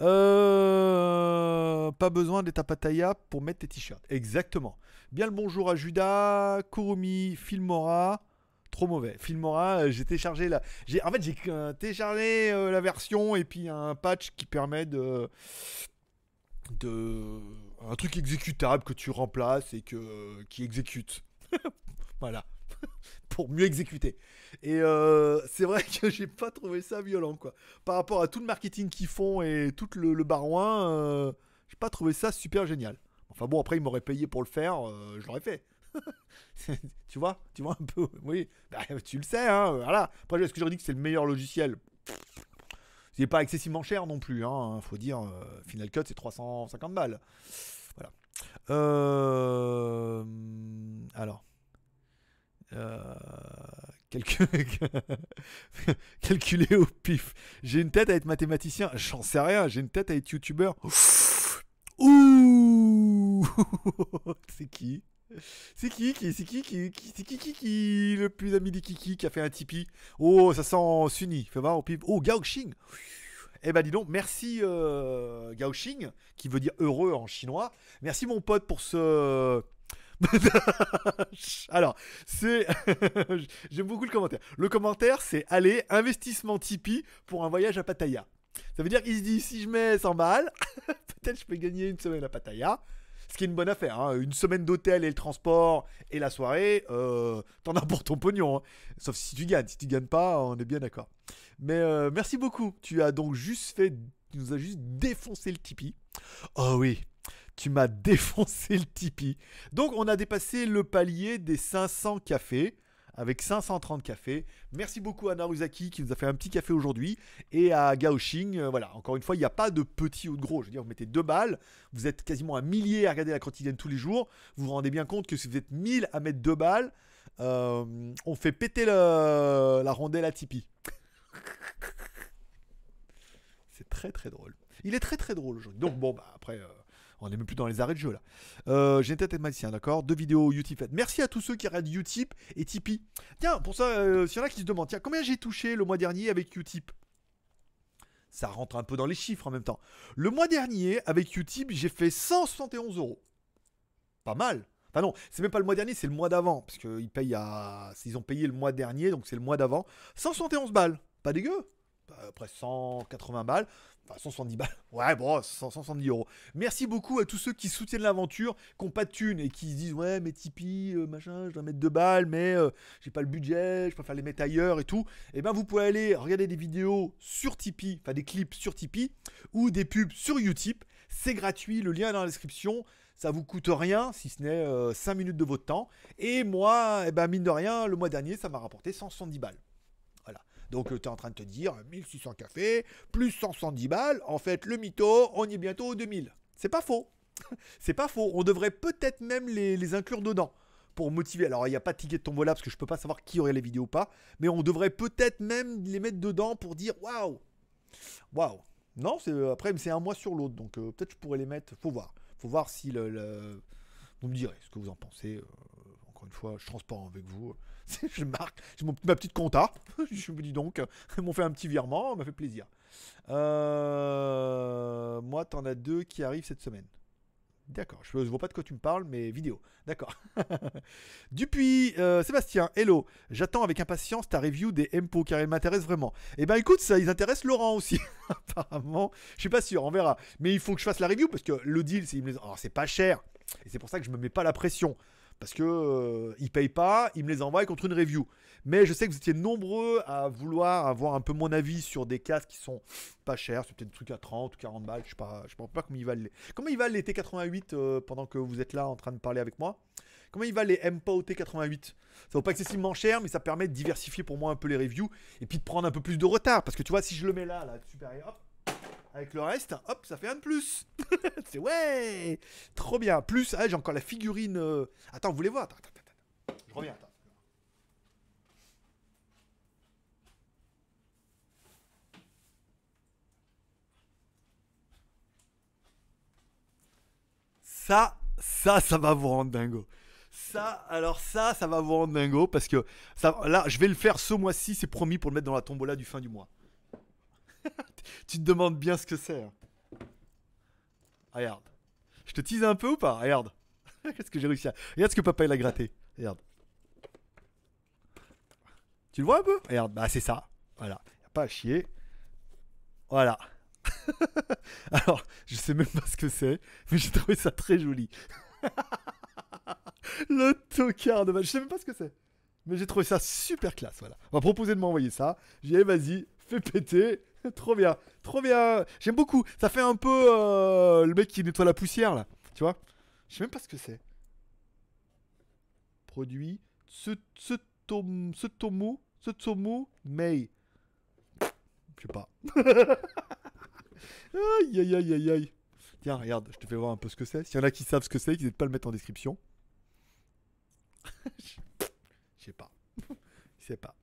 Euh, pas besoin d'être à pour mettre tes t-shirts. Exactement. Bien le bonjour à Judas, Kurumi, Filmora. Trop mauvais. Filmora, euh, j'ai téléchargé la. J'ai, en fait, j'ai euh, téléchargé la version et puis un patch qui permet de. de. un truc exécutable que tu remplaces et que qui exécute. [LAUGHS] voilà. [LAUGHS] Pour mieux exécuter. Et euh, c'est vrai que j'ai pas trouvé ça violent, quoi. Par rapport à tout le marketing qu'ils font et tout le, barouin, euh, j'ai pas trouvé ça super génial. Enfin bon, après, ils m'auraient payé pour le faire, euh, je l'aurais fait. [LAUGHS] tu vois Tu vois un peu Oui, bah, tu le sais, hein, voilà. Après, est-ce que j'aurais dit que c'est le meilleur logiciel? C'est pas excessivement cher non plus, hein. Faut dire, euh, Final Cut, c'est 350 balles. Voilà. Alors. Euh, calcul- [LAUGHS] Calculer au pif. J'ai une tête à être mathématicien. J'en sais rien. J'ai une tête à être youtubeur. Ouh [LAUGHS] C'est qui? C'est qui C'est qui qui, qui- C'est qui qui qui le plus ami des Kiki qui a fait un Tipeee? Oh, ça sent Sunny. Fais voir au pif. Oh, Gao Xing. Eh ben dis donc, merci euh, Gao Xing, qui veut dire heureux en chinois. Merci mon pote pour ce... [LAUGHS] Alors, c'est... [LAUGHS] J'aime beaucoup le commentaire. Le commentaire, c'est allez, investissement Tipeee pour un voyage à Pattaya. Ça veut dire qu'il se dit, si je mets 100 balles, [LAUGHS] peut-être je peux gagner une semaine à Pattaya. Ce qui est une bonne affaire. hein. Une semaine d'hôtel et le transport et la soirée, euh, t'en as pour ton pognon. hein. Sauf si tu gagnes. Si tu gagnes pas, on est bien d'accord. Mais euh, merci beaucoup. Tu as donc juste fait... Tu nous as juste défoncé le Tipeee. Oh oui, tu m'as [LAUGHS] défoncé le Tipeee. Donc on a dépassé le palier des 500 cafés avec 530 cafés. Merci beaucoup à Naruzaki qui nous a fait un petit café aujourd'hui et à Gaoxing. Euh, voilà, encore une fois, il n'y a pas de petit ou de gros. Je veux dire, vous mettez deux balles, vous êtes quasiment un millier à regarder la quotidienne tous les jours. Vous vous rendez bien compte que si vous êtes 1000 à mettre deux balles, euh, on fait péter la rondelle à Tipeee. [LAUGHS] C'est très très drôle. Il est très très drôle aujourd'hui. Donc bon, bah après, euh, on n'est même plus dans les arrêts de jeu là. Euh, J'ai une tête mathématicien, d'accord? Deux vidéos Utip. Merci à tous ceux qui regardent Utip et Tipeee. Tiens, pour ça, euh, s'il y en a qui se demandent, tiens, combien j'ai touché le mois dernier avec Utip? Ça rentre un peu dans les chiffres en même temps. Le mois dernier, avec Utip, j'ai fait 171 euros. Pas mal. Enfin non, c'est même pas le mois dernier, c'est le mois d'avant. Parce qu'ils payent à. Ont payé le mois dernier, donc c'est le mois d'avant. 171 balles. Pas dégueu? Bah, Après 180 balles. Enfin, 170 balles. [LAUGHS] Ouais, bon, 100, 170 euros. Merci beaucoup à tous ceux qui soutiennent l'aventure, qui n'ont pas de thunes et qui se disent Ouais, mais Tipeee, euh, machin, je dois mettre 2 balles, mais euh, j'ai pas le budget, je préfère les mettre ailleurs et tout. Et ben, vous pouvez aller regarder des vidéos sur Tipeee, enfin des clips sur Tipeee ou des pubs sur Utip. C'est gratuit, le lien est dans la description. Ça vous coûte rien, si ce n'est 5 minutes de votre temps. Et moi, eh ben, mine de rien, le mois dernier, ça m'a rapporté 170 balles. Donc, tu es en train de te dire 1600 cafés, plus 170 balles. En fait, le mytho, on y est bientôt aux 2000. C'est pas faux. [LAUGHS] C'est pas faux. On devrait peut-être même les, inclure dedans pour motiver. Alors, il n'y a pas de ticket de tombola parce que je peux pas savoir qui aurait les vidéos ou pas. Mais on devrait peut-être même les mettre dedans pour dire waouh. Waouh. Non, c'est après, c'est un mois sur l'autre. Donc, euh, peut-être je pourrais les mettre. Faut voir. Faut voir si le. Vous me direz ce que vous en pensez. euh, une fois, je suis transparent avec vous. [LAUGHS] je marque. Mon- ma petite compta. [LAUGHS] je me dis donc. Ils m'ont fait un petit virement. Ça m'a fait plaisir. Euh, Moi, t'en as deux qui arrivent cette semaine. D'accord, je ne vois pas de quoi tu me parles, mais vidéo. D'accord. [LAUGHS] Dupuis, euh, Sébastien, hello. J'attends avec impatience ta review des MPO car elle m'intéresse vraiment. Eh ben écoute, ça, ils intéressent Laurent aussi. Apparemment, je suis pas sûr, on verra. Mais il faut que je fasse la review parce que le deal, c'est alors, c'est pas cher. Et c'est pour ça que je me mets pas la pression. Parce que euh, ils payent pas, ils me les envoient contre une review. Mais je sais que vous étiez nombreux à vouloir avoir un peu mon avis sur des casques qui sont pas chers. C'est peut-être des trucs à 30 ou 40 balles. Je sais pas, je sais pas comment ils valent les. Comment ils valent les T88 euh, pendant que vous êtes là en train de parler avec moi? Comment ils valent les MPO T88 Ça vaut pas excessivement cher, mais ça permet de diversifier pour moi un peu les reviews et puis de prendre un peu plus de retard. Parce que tu vois, si je le mets là, là, super, et hop, avec le reste, hop, ça fait un de plus. [LAUGHS] C'est ouais, trop bien. Plus, ah, j'ai encore la figurine. euh, Attends, vous voulez voir? Attends, attends, attends, attends. Je reviens. Ça, ça, ça va vous rendre dingo. Ça, alors ça, ça va vous rendre dingo parce que là, je vais le faire ce mois-ci, c'est promis pour le mettre dans la tombola du fin du mois. [LAUGHS] tu te demandes bien ce que c'est. hein. Regarde. Je te tease un peu ou pas? Regarde. [LAUGHS] Qu'est-ce que j'ai réussi à. Regarde ce que papa il a gratté. Regarde. Tu le vois un peu? Regarde, bah c'est ça. Voilà. Y a pas à chier. Voilà. [LAUGHS] Alors, je sais même pas ce que c'est, mais j'ai trouvé ça très joli. le tocard de Je sais même pas ce que c'est. Mais j'ai trouvé ça super classe, voilà. On va proposer de m'envoyer ça. J'ai dit, vas-y, fais péter. [LAUGHS] trop bien, trop bien. J'aime beaucoup. Ça fait un peu euh, le mec qui nettoie la poussière, là. Tu vois? Je sais même pas ce que c'est. Produit. Ce tomo. May. Je sais pas. [LAUGHS] aïe, aïe, aïe, aïe, aïe. Tiens, regarde, je te fais voir un peu ce que c'est. S'il y en a qui savent ce que c'est, n'hésitez pas à le mettre en description. [LAUGHS] Je sais pas. Je sais pas.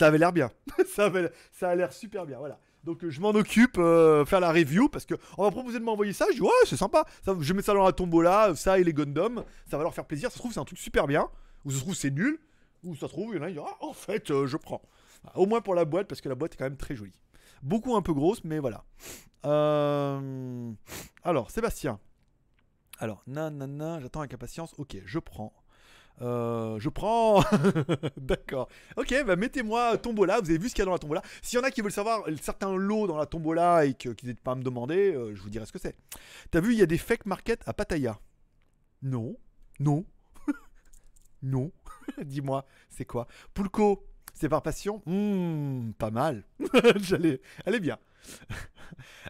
Ça avait l'air bien. [LAUGHS] ça, avait, ça a l'air super bien. Voilà. Donc euh, je m'en occupe, euh, faire la review parce que on va proposer de m'envoyer ça. Je dis ouais, c'est sympa. Ça, je mets ça dans la tombola, ça et les Gundam. Ça va leur faire plaisir. Ça se trouve, c'est un truc super bien. Ou ça se trouve, c'est nul. Ou ça se trouve, il y en a ah, en fait, euh, je prends. Au moins pour la boîte parce que la boîte est quand même très jolie. Beaucoup un peu grosse, mais voilà. Alors, Sébastien. Alors, nanana, j'attends avec impatience. Ok, je prends. Euh, je prends. [LAUGHS] D'accord. Ok, bah mettez-moi tombola. Vous avez vu ce qu'il y a dans la tombola. S'il y en a qui veulent savoir certains lots dans la tombola et qu'ils n'hésitent pas à me demander, euh, je vous dirai ce que c'est. T'as vu, il y a des fake market à Pattaya. Non. Non. [LAUGHS] non. [LAUGHS] Dis-moi, c'est quoi? Poulco, c'est par passion? Hmm, Pas mal. [LAUGHS] J'allais. Elle est bien.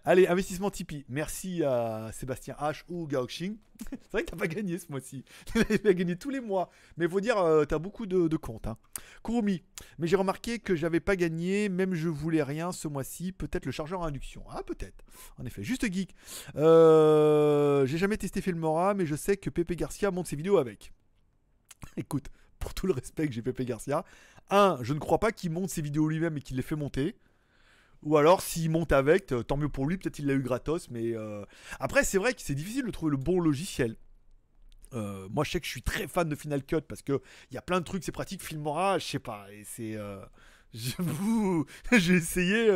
Allez, investissement Tipeee. Merci à Sébastien H ou Gaoxing. C'est vrai que t'as pas gagné ce mois-ci. [LAUGHS] As gagné tous les mois. Mais faut dire, euh, t'as beaucoup de, comptes. Hein. Kurumi. Mais j'ai remarqué que j'avais pas gagné, même je voulais rien ce mois-ci. Peut-être le chargeur à induction. Ah, peut-être. En effet. Juste geek. Euh, j'ai jamais testé Filmora, mais je sais que Pepe Garcia monte ses vidéos avec. Écoute, pour tout le respect que j'ai Pepe Garcia, un, je ne crois pas qu'il monte ses vidéos lui-même et qu'il les fait monter. Ou alors, s'il monte avec, tant mieux pour lui, peut-être il l'a eu gratos. Mais euh, après, c'est vrai que c'est difficile de trouver le bon logiciel. Euh, moi, je sais que je suis très fan de Final Cut parce que il y a plein de trucs, c'est pratique. Filmora, je sais pas, et c'est. Euh, [LAUGHS] j'ai essayé,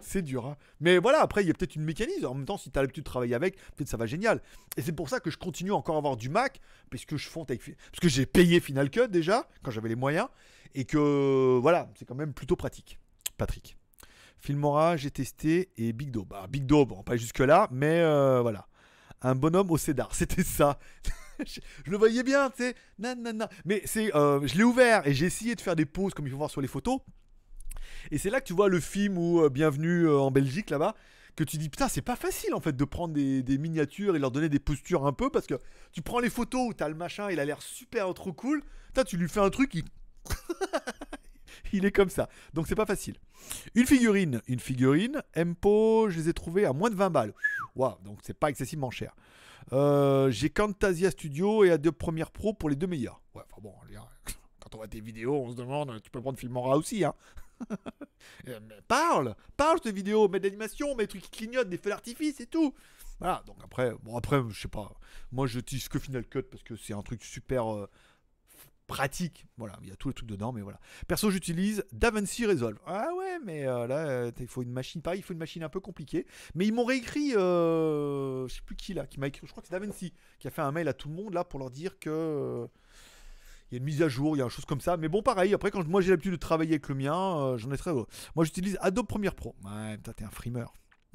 c'est dur. Hein. Mais voilà, après, il y a peut-être une mécanisme. En même temps, si tu as l'habitude de travailler avec, peut-être ça va génial. Et c'est pour ça que je continue encore à avoir du Mac, parce que je fonte avec. Parce que j'ai payé Final Cut déjà, quand j'avais les moyens. Et que voilà, c'est quand même plutôt pratique. Patrick. Filmora, j'ai testé et Big Do. Bah, Big Do, bon, pas jusque-là, mais euh, voilà. Un bonhomme au cédar, [LAUGHS] c'était ça. je, le voyais bien, tu sais. Mais c'est, euh, je l'ai ouvert et j'ai essayé de faire des pauses comme il faut voir sur les photos. Et c'est là que tu vois le film ou euh, Bienvenue en Belgique là-bas que tu dis putain c'est pas facile en fait de prendre des, miniatures et leur donner des postures un peu parce que tu prends les photos où t'as le machin il a l'air super trop cool Putain, tu lui fais un truc il [LAUGHS] il est comme ça. Donc c'est pas facile. Une figurine, une figurine, Empo, je les ai trouvées à moins de 20 balles. Waouh, donc c'est pas excessivement cher. Euh, j'ai Camtasia Studio et Adobe Premiere Pro pour les deux meilleurs. Ouais, enfin bon, [LAUGHS] quand on voit tes vidéos, on se demande, tu peux prendre Filmora aussi, hein. [LAUGHS] Euh, parle, parle de vidéos, mets de l'animation, mets des trucs qui clignotent, des feux d'artifice et tout. Voilà, donc après, bon après, je sais pas, moi je dis que Final Cut parce que c'est un truc super euh, pratique. Voilà, il y a tous les trucs dedans, mais voilà. Perso, j'utilise DaVinci Resolve. Ah ouais, mais euh, là, il faut une machine, pareil, il faut une machine un peu compliquée. Mais ils m'ont réécrit, je sais plus qui là, qui m'a écrit, je crois que c'est DaVinci, qui a fait un mail à tout le monde là pour leur dire que. Il y a une mise à jour, il y a une chose comme ça. Mais bon, pareil, après, quand moi j'ai l'habitude de travailler avec le mien, j'en ai très. Moi j'utilise Adobe Premiere Pro. Ouais, t'es un frimeur.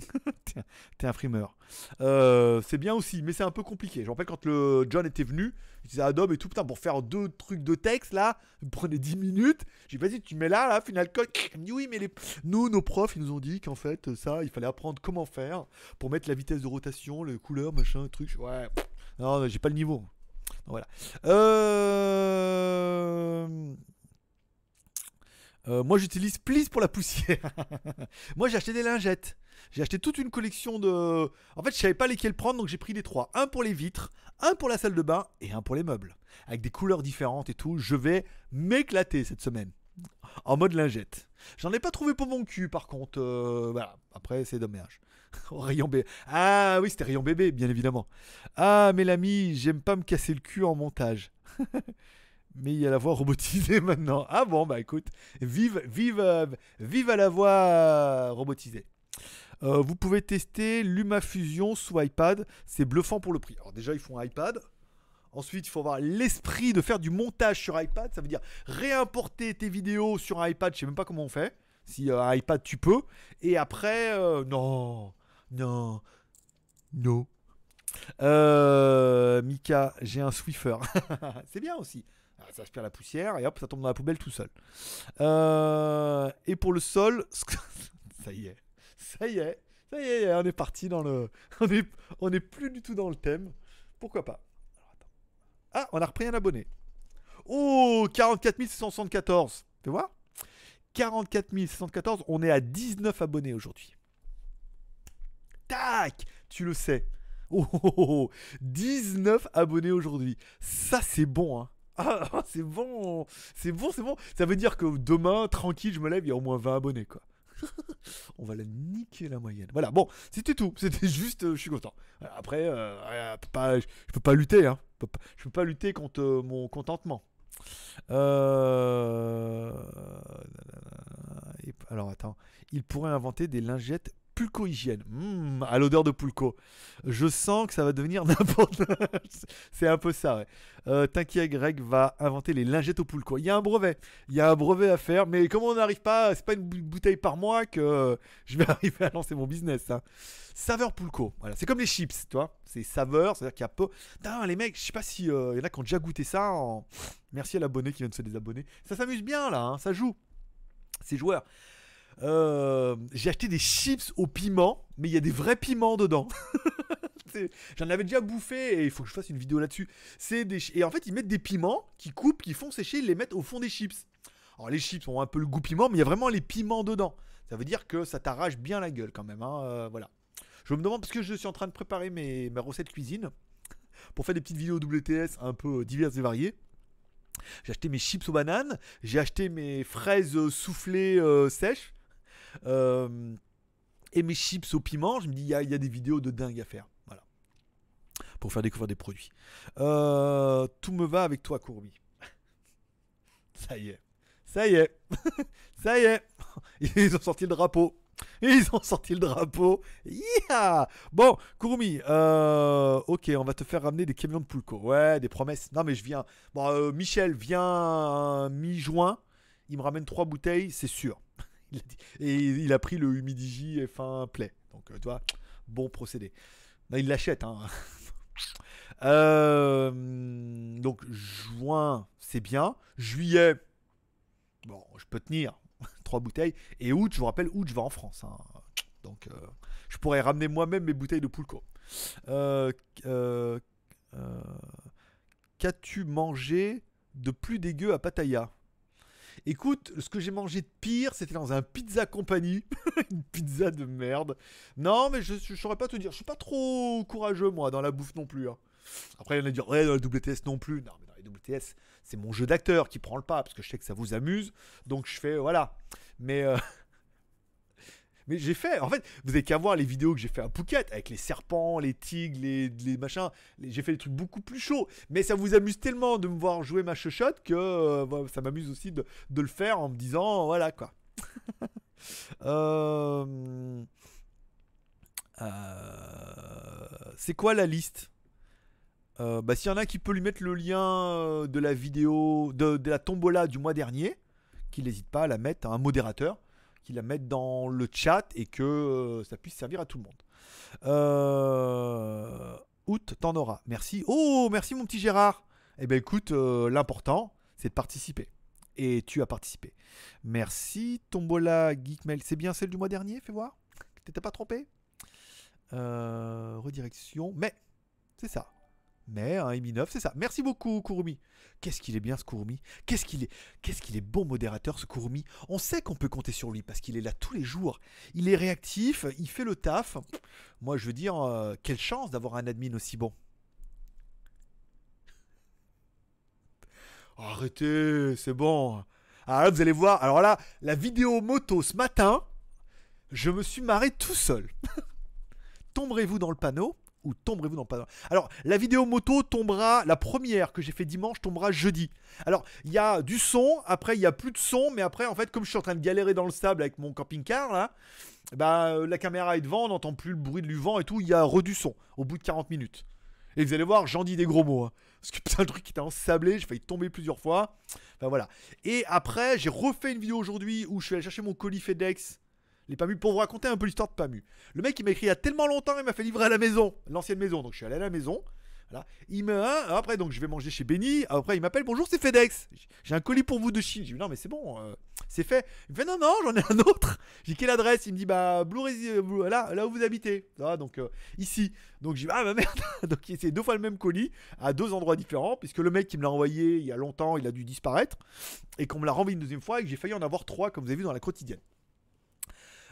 [LAUGHS] T'es un frimeur. Euh, c'est bien aussi, mais c'est un peu compliqué. Je me rappelle quand le John était venu, il disait Adobe et tout, putain, pour faire deux trucs de texte là, vous prenez 10 minutes. J'ai dit, vas-y, tu mets là, là, Final. Il me dit, oui, mais les... nous, nos profs, ils nous ont dit qu'en fait, ça, il fallait apprendre comment faire pour mettre la vitesse de rotation, les couleurs, machin, truc. Ouais, non, j'ai pas le niveau. Voilà. Euh... Euh, moi j'utilise Please pour la poussière. [LAUGHS] moi j'ai acheté des lingettes. J'ai acheté toute une collection de. En fait, je savais pas lesquels prendre, donc j'ai pris les trois. Un pour les vitres, un pour la salle de bain et un pour les meubles. Avec des couleurs différentes et tout. Je vais m'éclater cette semaine. En mode lingette. J'en ai pas trouvé pour mon cul par contre. Euh, voilà. Après, c'est dommage. [LAUGHS] rayon bébé. Ah oui, c'était rayon bébé, bien évidemment. Ah, mais l'ami, j'aime pas me casser le cul en montage. [LAUGHS] mais il y a la voix robotisée [LAUGHS] maintenant. Ah bon, bah écoute, vive, vive, vive à la voix robotisée. Euh, vous pouvez tester LumaFusion sous iPad. C'est bluffant pour le prix. Alors déjà, ils font un iPad. Ensuite, il faut avoir l'esprit de faire du montage sur iPad. Ça veut dire réimporter tes vidéos sur un iPad. Je sais même pas comment on fait. Si euh, un iPad, tu peux. Et après, euh, non, non, non. Euh, Mika, j'ai un Swiffer. [LAUGHS] C'est bien aussi. Ah, ça aspire la poussière et hop, ça tombe dans la poubelle tout seul. Euh, et pour le sol, [LAUGHS] ça y est, ça y est, ça y est, on est parti dans le, [LAUGHS] on est, on plus du tout dans le thème. Pourquoi pas? Ah, on a repris un abonné. Oh, 44 674. Tu vois? 44 674. On est à 19 abonnés aujourd'hui. Tac, tu le sais. Oh, oh, oh, oh, 19 abonnés aujourd'hui. Ça, c'est bon, hein. [LAUGHS] Ah, c'est bon, c'est bon, c'est bon. Ça veut dire que demain, tranquille, je me lève, il y a au moins 20 abonnés, quoi. [LAUGHS] On va la niquer la moyenne. Voilà, bon, c'était tout. C'était juste, euh, je suis content. Après, euh, pas, je peux pas lutter, hein. Je peux pas, je peux pas lutter contre euh, mon contentement. Alors attends, il pourrait inventer des lingettes Pulco Hygiène. Mmh, à l'odeur de Pulco. Je sens que ça va devenir [LAUGHS] n'importe C'est un peu ça, ouais. Euh, T'inquiète, Greg va inventer les lingettes au Pulco. Il y a un brevet. Il y a un brevet à faire. Mais comme on n'arrive pas, c'est pas une bouteille par mois que je vais [LAUGHS] arriver à lancer mon business. Hein. Saveur Pulco. Voilà. C'est comme les chips, tu vois. C'est saveur, c'est-à-dire qu'il y a peu. Les mecs, je sais pas si euh, y en a qui ont déjà goûté ça. Merci à l'abonné qui vient de se désabonner. Ça s'amuse bien là, hein. ça joue. C'est joueur. Euh, j'ai acheté des chips au piment, mais il y a des vrais piments dedans. [LAUGHS] J'en avais déjà bouffé et il faut que je fasse une vidéo là-dessus. C'est des et en fait ils mettent des piments qui coupent, qui font sécher, ils les mettent au fond des chips. Alors les chips ont un peu le goût piment, mais il y a vraiment les piments dedans. Ça veut dire que ça t'arrache bien la gueule quand même. Hein, euh, voilà. Je me demande parce que je suis en train de préparer mes, mes recettes cuisine [LAUGHS] pour faire des petites vidéos WTS un peu diverses et variées. J'ai acheté mes chips aux bananes, j'ai acheté mes fraises soufflées euh, sèches. Euh, et mes chips au piment, je me dis, il y, a des vidéos de dingue à faire. Voilà. Pour faire découvrir des produits. Euh, tout me va avec toi, Courbi. [LAUGHS] Ça y est. Ça y est. [LAUGHS] Ça y est. [LAUGHS] Ils ont sorti le drapeau. Ils ont sorti le drapeau. Yeah bon, Kurumi, euh, ok, on va te faire ramener des camions de Pulco. Ouais, des promesses. Non, mais je viens. Bon, Michel vient mi-juin. Il me ramène trois bouteilles, c'est sûr. [LAUGHS] Et il a pris le Humidigi F1 Play. Donc, euh, tu vois, bon procédé. il l'achète. Hein. [LAUGHS] Euh, donc, juin, c'est bien. Juillet, bon, je peux tenir. [LAUGHS] Trois bouteilles. Et août, je vous rappelle, août, je vais en France. Hein. Donc, euh, je pourrais ramener moi-même mes bouteilles de Poulco. Qu'as-tu mangé de plus dégueu à Pattaya? Écoute, ce que j'ai mangé de pire, c'était dans un pizza compagnie. [LAUGHS] une pizza de merde. Non, mais je ne saurais pas te dire. Je suis pas trop courageux, moi, dans la bouffe non plus. Hein. Après, il y en a qui disent, ouais, dans le WTS non plus. Non, mais dans les WTS, c'est mon jeu d'acteur qui prend le pas, parce que je sais que ça vous amuse. Donc, je fais, voilà. Mais. Euh, [LAUGHS] mais j'ai fait, en fait, vous avez qu'à voir les vidéos que j'ai fait à Phuket avec les serpents, les tigres, les, machins. J'ai fait des trucs beaucoup plus chauds. Mais ça vous amuse tellement de me voir jouer ma chuchote que euh, ça m'amuse aussi de, le faire en me disant, voilà quoi. [LAUGHS] Euh, euh, c'est quoi la liste? Bah, S'il y en a qui peut lui mettre le lien de la vidéo, de, de la tombola du mois dernier, qu'il n'hésite pas à la mettre à un modérateur qu'il la mette dans le chat et que euh, ça puisse servir à tout le monde. Euh, t'en auras. Merci. Oh, merci mon petit Gérard. Eh bien écoute, euh, l'important, c'est de participer. Et tu as participé. Merci. Tombola Geekmail, c'est bien celle du mois dernier, fais voir. T'étais pas trompé Redirection. Mais, c'est ça. Mais un Mi 9, c'est ça. Merci beaucoup, Kurumi. Qu'est-ce qu'il est bien, ce Kurumi Qu'est-ce qu'il est, qu'est-ce qu'il est bon modérateur, ce Kurumi On sait qu'on peut compter sur lui parce qu'il est là tous les jours. Il est réactif, il fait le taf. Moi, je veux dire, euh, quelle chance d'avoir un admin aussi bon. Arrêtez, c'est bon. Alors là, vous allez voir. Alors là, la vidéo moto ce matin, je me suis marré tout seul. [LAUGHS] Tomberez-vous dans le panneau? Ou tomberez-vous dans pas Alors, la vidéo moto tombera, la première que j'ai fait dimanche tombera jeudi. Alors, il y a du son, après il y a plus de son, mais après, en fait, comme je suis en train de galérer dans le sable avec mon camping-car, là, bah, la caméra est devant, on n'entend plus le bruit du vent et tout, il y a re du son au bout de 40 minutes. Et vous allez voir, j'en dis des gros mots. Hein. Parce que [LAUGHS] putain, le truc était ensablé, j'ai failli tomber plusieurs fois. Enfin voilà. Et après, j'ai refait une vidéo aujourd'hui où je suis allé chercher mon colis FedEx les pour vous raconter un peu l'histoire de PAMU. Le mec, il m'a écrit il y a tellement longtemps, il m'a fait livrer à la maison, l'ancienne maison. Donc je suis allé à la maison. Il me, hein, après, donc je vais manger chez Benny. Après, il m'appelle Bonjour, c'est FedEx. J'ai un colis pour vous de Chine. Je dis Non, mais c'est bon, euh, c'est fait. Il me fait Non, non, j'en ai un autre. J'ai quelle adresse? Il me dit Bah, Blue, euh, là, là où vous habitez. donc euh, ici. Donc dis Ah, bah merde. [LAUGHS] donc c'est deux fois le même colis à deux endroits différents. Puisque le mec qui me l'a envoyé il y a longtemps, il a dû disparaître. Et qu'on me l'a renvoyé une deuxième fois et que j'ai failli en avoir trois, comme vous avez vu dans la quotidienne.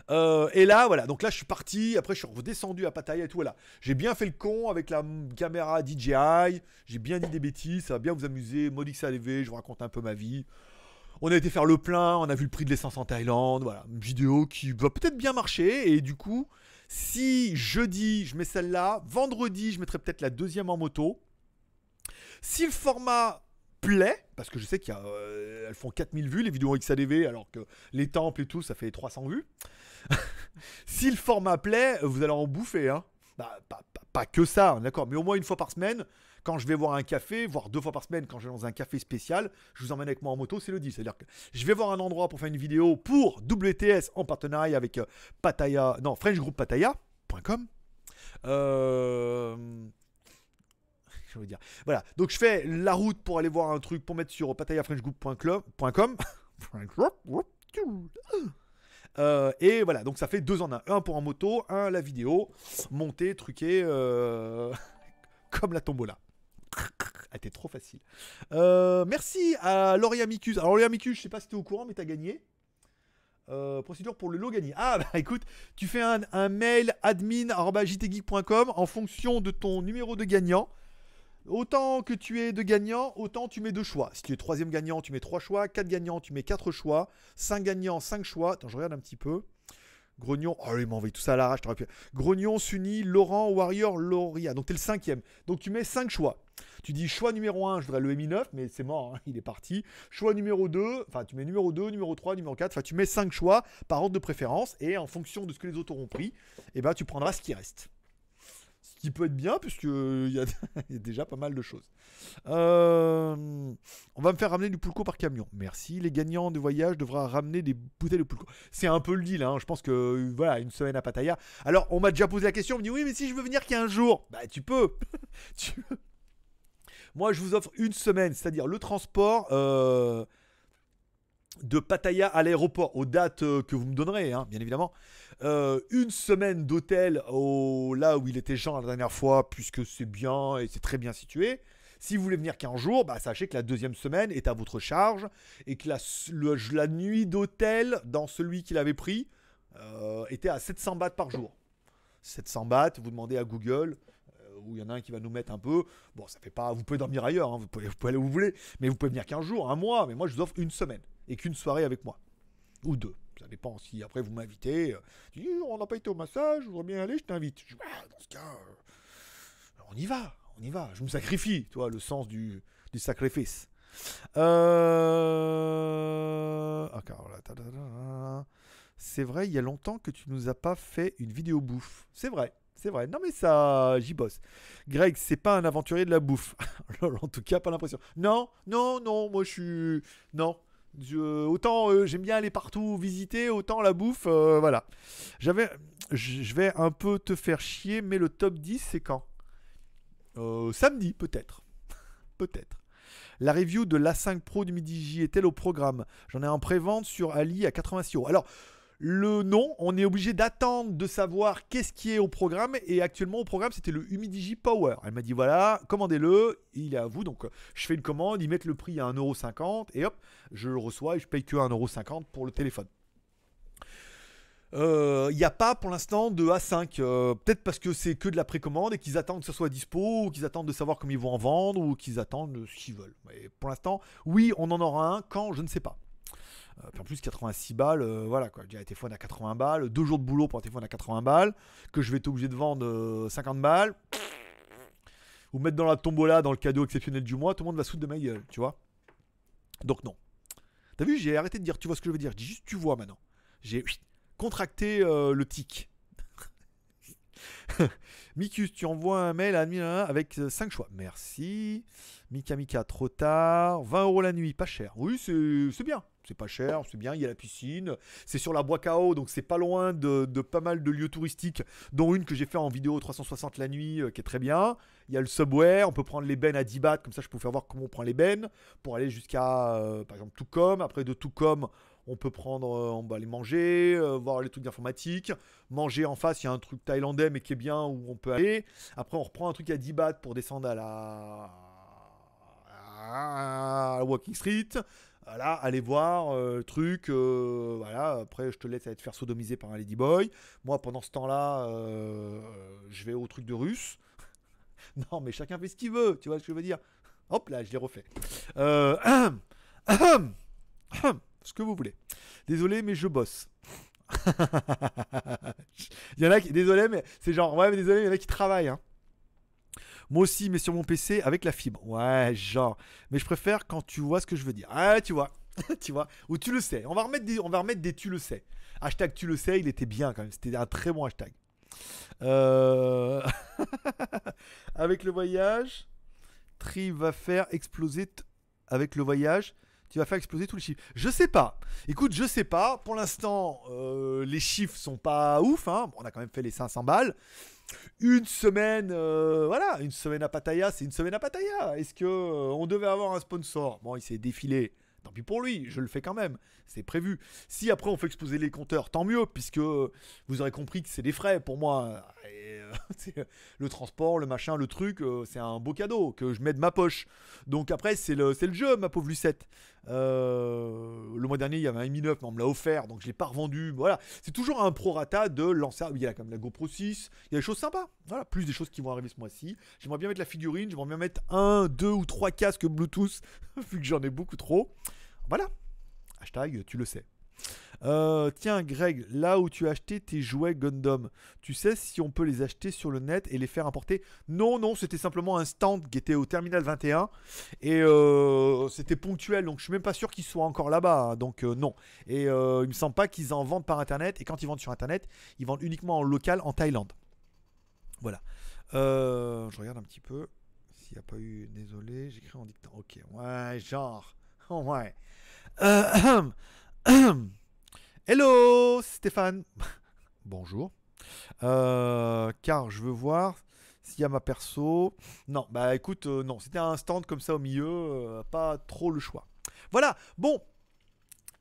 Euh, et là, voilà, donc là je suis parti, après je suis redescendu à Pattaya et tout, voilà. J'ai bien fait le con avec la caméra DJI, j'ai bien dit des bêtises, ça va bien vous amuser, mode XALV, je vous raconte un peu ma vie. On a été faire le plein, on a vu le prix de l'essence en Thaïlande, voilà, une vidéo qui va peut-être bien marcher, et du coup, si jeudi je mets celle-là, vendredi je mettrai peut-être la deuxième en moto. Si le format plaît, parce que je sais qu'elles euh, font 4000 vues les vidéos XADV, alors que les temples et tout, ça fait 300 vues. [LAUGHS] si le format plaît, vous allez en bouffer. Hein. Bah, pas, que ça, hein, d'accord, mais au moins une fois par semaine, quand je vais voir un café, voire deux fois par semaine, quand je vais dans un café spécial, je vous emmène avec moi en moto, c'est le 10. C'est-à-dire que je vais voir un endroit pour faire une vidéo pour WTS en partenariat avec euh, Pataya, non, FrenchGroupPataya.com. Euh, je veux dire? Voilà, donc je fais la route pour aller voir un truc pour mettre sur patayafrenchgroup.com. [LAUGHS] Euh, et voilà, donc ça fait deux en un. Un pour en moto, un la vidéo, monté, truqué, euh, [LAUGHS] comme la tombola. [LAUGHS] Elle était trop facile. Euh, merci à Laurie Amicus. Alors Laurie Amicus, je sais pas si tu es au courant, mais tu as gagné. procédure pour le lot gagné. Ah bah [LAUGHS] écoute, tu fais un, un mail admin.jtgeek.com en fonction de ton numéro de gagnant. Autant que tu es de gagnants, autant tu mets deux choix. Si tu es troisième gagnant, tu mets trois choix. Quatre gagnants, tu mets quatre choix. Cinq gagnants, cinq choix. Attends, je regarde un petit peu. Grognon, oh il m'a envoyé tout ça à l'arrache, pu. Grognon, Sunny, Laurent, Warrior, Loria. Donc tu es le cinquième. Donc tu mets cinq choix. Tu dis choix numéro 1, je voudrais le Mi9, mais c'est mort, hein, il est parti. Choix numéro 2, enfin tu mets numéro 2, numéro 3, numéro 4, enfin tu mets cinq choix par ordre de préférence et en fonction de ce que les autres auront pris, eh ben, tu prendras ce qui reste qui peut être bien, puisqu'il a, [LAUGHS] y a déjà pas mal de choses. Euh, on va me faire ramener du pulco par camion. Merci. Les gagnants de voyage devra ramener des bouteilles de pulco. C'est un peu le deal. Hein. Je pense que voilà, une semaine à Pattaya. Alors, on m'a déjà posé la question. On me dit oui, mais si je veux venir qu'un jour, bah tu peux. [LAUGHS] Moi, je vous offre une semaine, c'est-à-dire le transport. Euh, de Pattaya à l'aéroport aux dates euh, que vous me donnerez, hein, bien évidemment. Euh, une semaine d'hôtel au, là où il était Jean la dernière fois, puisque c'est bien et c'est très bien situé. Si vous voulez venir qu'un jour, bah, sachez que la deuxième semaine est à votre charge et que la, la nuit d'hôtel dans celui qu'il avait pris euh, était à 700 bahts par jour. 700 bahts, vous demandez à Google, où il y en a un qui va nous mettre un peu. Bon, ça fait pas. Vous pouvez dormir ailleurs, hein, vous, pouvez, vous, pouvez, aller où vous voulez, mais vous pouvez venir qu'un jour, un mois. Mais moi, je vous offre une semaine et qu'une soirée avec moi. Ou deux. Ça dépend si après vous m'invitez. Euh, on n'a pas été au massage, je voudrais bien aller, je t'invite. Ah, dans ce cas, euh, on y va, on y va. Je me sacrifie, tu vois, le sens du, du sacrifice. Euh... C'est vrai, il y a longtemps que tu nous as pas fait une vidéo bouffe. C'est vrai, c'est vrai. Non mais ça, j'y bosse. Greg, c'est pas un aventurier de la bouffe. [LAUGHS] en tout cas, pas l'impression. Non, non, non, moi je suis... Non, autant euh, j'aime bien aller partout visiter, autant la bouffe, euh, voilà. J'avais, je vais un peu te faire chier, mais le top 10 c'est quand? Euh, Samedi peut-être, [LAUGHS] peut-être. La review de l'A5 Pro du Midi J est-elle au programme? J'en ai en pré-vente sur Ali à 86 euros. Alors, le nom, on est obligé d'attendre de savoir qu'est-ce qui est au programme. Et actuellement, au programme, c'était le Humidigi Power. Elle m'a dit voilà, commandez-le, il est à vous. Donc, je fais une commande, ils mettent le prix à 1,50€ et hop, je le reçois et je paye que 1,50€ pour le téléphone. Il euh, n'y a pas pour l'instant de A5. Euh, peut-être parce que c'est que de la précommande et qu'ils attendent que ça soit dispo, ou qu'ils attendent de savoir comment ils vont en vendre, ou qu'ils attendent ce qu'ils veulent. Mais pour l'instant, oui, on en aura un quand, je ne sais pas. Euh, puis en plus, 86 balles, euh, voilà quoi. J'ai un téléphone à 80 balles, deux jours de boulot pour un téléphone à 80 balles, que je vais être obligé de vendre 50 balles, ou mettre dans la tombola dans le cadeau exceptionnel du mois, tout le monde va se de ma gueule, tu vois. Donc non. T'as vu, j'ai arrêté de dire tu vois ce que je veux dire. Je dis juste tu vois maintenant. J'ai contracté le tic. [LAUGHS] Mikus, tu envoies un mail à admin avec 5 choix. Merci. Mika Mika, trop tard. 20 euros la nuit, pas cher. Oui, c'est bien. C'est pas cher, c'est bien. Il y a la piscine. C'est sur la Bois-Cao, donc c'est pas loin de, pas mal de lieux touristiques, dont une que j'ai fait en vidéo 360 la nuit, euh, qui est très bien. Il y a le subway. On peut prendre les bennes à 10 bahts, comme ça je peux faire voir comment on prend les bennes pour aller jusqu'à, euh, par exemple, Toucom. Après de Toucom, on peut prendre, euh, on va aller manger, voir les trucs d'informatique. Manger en face, il y a un truc thaïlandais, mais qui est bien où on peut aller. Après, on reprend un truc à 10 bahts pour descendre à la Walking Street. Voilà, allez voir, euh, truc, euh, voilà, après je te laisse être faire sodomiser par un ladyboy. Moi pendant ce temps-là, euh, je vais au truc de russe. [LAUGHS] non mais chacun fait ce qu'il veut, tu vois ce que je veux dire. Hop là, je l'ai refait. [CLEARS THROAT] [CLEARS THROAT] ce que vous voulez. Désolé mais je bosse. [LAUGHS] il y en a qui, désolé mais c'est genre, ouais mais désolé, il y en a qui travaillent. Hein. Moi aussi, mais sur mon PC avec la fibre. Ouais, genre. Mais je préfère quand tu vois ce que je veux dire. Ah, tu vois. [LAUGHS] tu vois. Ou tu le sais. On va remettre des, on va remettre des tu le sais. Hashtag tu le sais, il était bien quand même. C'était un très bon hashtag. Euh, [LAUGHS] avec le voyage, Tri va faire exploser avec le voyage. Tu vas faire exploser tous les chiffres. Je sais pas. Écoute, je sais pas. Pour l'instant, euh, les chiffres sont pas ouf. Hein. on a quand même fait les 500 balles une semaine, euh, voilà, une semaine à Pattaya, c'est une semaine à Pattaya. Est-ce que euh, on devait avoir un sponsor? Bon, il s'est défilé. Tant pis pour lui, je le fais quand même. C'est prévu. Si après on fait exposer les compteurs, tant mieux, puisque vous aurez compris que c'est des frais pour moi. [LAUGHS] Euh, le transport, le machin, le truc, c'est un beau cadeau que je mets de ma poche. Donc après, c'est le, jeu, ma pauvre Lucette. Euh, le mois dernier, il y avait un Mi 9, mais on me l'a offert, donc je l'ai pas revendu. Voilà, c'est toujours un prorata de lancer. Il y a comme la GoPro 6, il y a des choses sympas. Voilà, plus des choses qui vont arriver ce mois-ci. J'aimerais bien mettre la figurine, j'aimerais bien mettre un, deux ou trois casques Bluetooth, [LAUGHS] vu que j'en ai beaucoup trop. Voilà. Hashtag, tu le sais. Euh, tiens, Greg, là où tu as acheté tes jouets Gundam, tu sais si on peut les acheter sur le net et les faire importer? Non, non, c'était simplement un stand qui était au terminal 21 et euh, c'était ponctuel, donc je suis même pas sûr qu'ils soient encore là-bas. Hein, donc euh, non. Et il me semble pas qu'ils en vendent par internet. Et quand ils vendent sur internet, ils vendent uniquement en local en Thaïlande. Voilà. je regarde un petit peu. S'il n'y a pas eu. Désolé, j'écris en dictant. Ok, ouais, genre. [LAUGHS] Ouais. [CLEARS THROAT] Hello Stéphane [LAUGHS] Bonjour. Euh, car je veux voir s'il y a ma perso. Non, bah écoute, euh, non, c'était un stand comme ça au milieu, euh, pas trop le choix. Voilà, bon,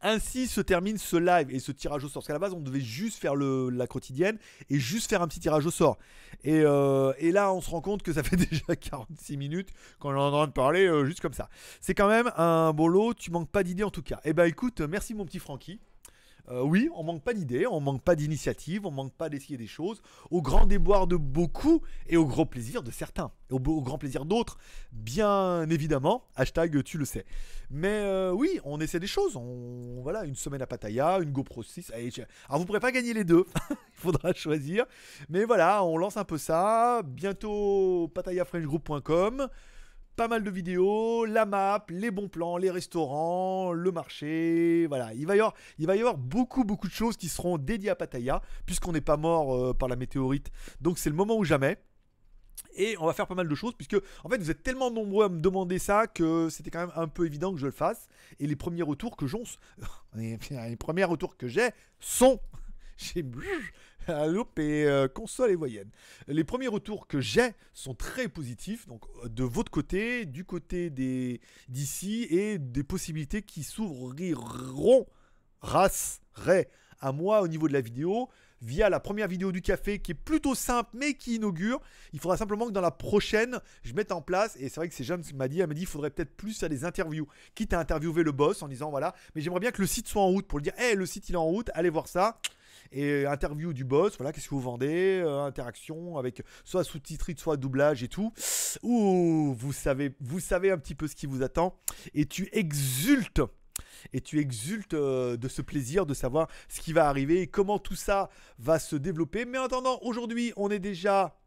ainsi se termine ce live et ce tirage au sort. Parce qu'à la base, on devait juste faire le, la quotidienne et juste faire un petit tirage au sort. Et, et, là, on se rend compte que ça [LAUGHS] fait déjà 46 minutes qu'on est en train de parler juste comme ça. C'est quand même un beau lot. Tu manques pas d'idées en tout cas. Eh ben écoute, merci mon petit Francky. Euh, oui, on manque pas d'idées, on manque pas d'initiatives, on manque pas d'essayer des choses, au grand déboire de beaucoup et au gros plaisir de certains, au, grand plaisir d'autres, bien évidemment. Hashtag tu le sais. Mais euh, oui, on essaie des choses. On, voilà, une semaine à Pattaya, une GoPro 6. Alors vous pourrez pas gagner les deux, il [LAUGHS] faudra choisir. Mais voilà, on lance un peu ça. Bientôt patayafrenchgroup.com pas mal de vidéos, la map, les bons plans, les restaurants, le marché, voilà. Il va y avoir, il va y avoir beaucoup, beaucoup de choses qui seront dédiées à Pattaya, puisqu'on n'est pas mort euh, par la météorite. Donc c'est le moment ou jamais. Et on va faire pas mal de choses, puisque en fait vous êtes tellement nombreux à me demander ça que c'était quand même un peu évident que je le fasse. Et les premiers retours que j'once, [LAUGHS] les premiers retours que j'ai sont [LAUGHS] j'ai loupe et euh, console et voyenne. Les premiers retours que j'ai sont très positifs, donc euh, de votre côté, du côté des d'ici et des possibilités qui s'ouvriront, rasseraient à moi au niveau de la vidéo via la première vidéo du café qui est plutôt simple mais qui inaugure. Il faudra simplement que dans la prochaine, je mette en place, et c'est vrai que c'est Jeanne qui m'a dit, elle m'a dit, il faudrait peut-être plus à des interviews, quitte à interviewer le boss en disant voilà, mais j'aimerais bien que le site soit en route pour le dire, hé, le site il est en route, allez voir ça et interview du boss, voilà, qu'est-ce que vous vendez, euh, interaction avec soit sous-titré, soit doublage et tout. Ouh, vous savez, vous savez un petit peu ce qui vous attend et tu exultes et tu exultes euh, de ce plaisir de savoir ce qui va arriver et comment tout ça va se développer. Mais en attendant, aujourd'hui, on est déjà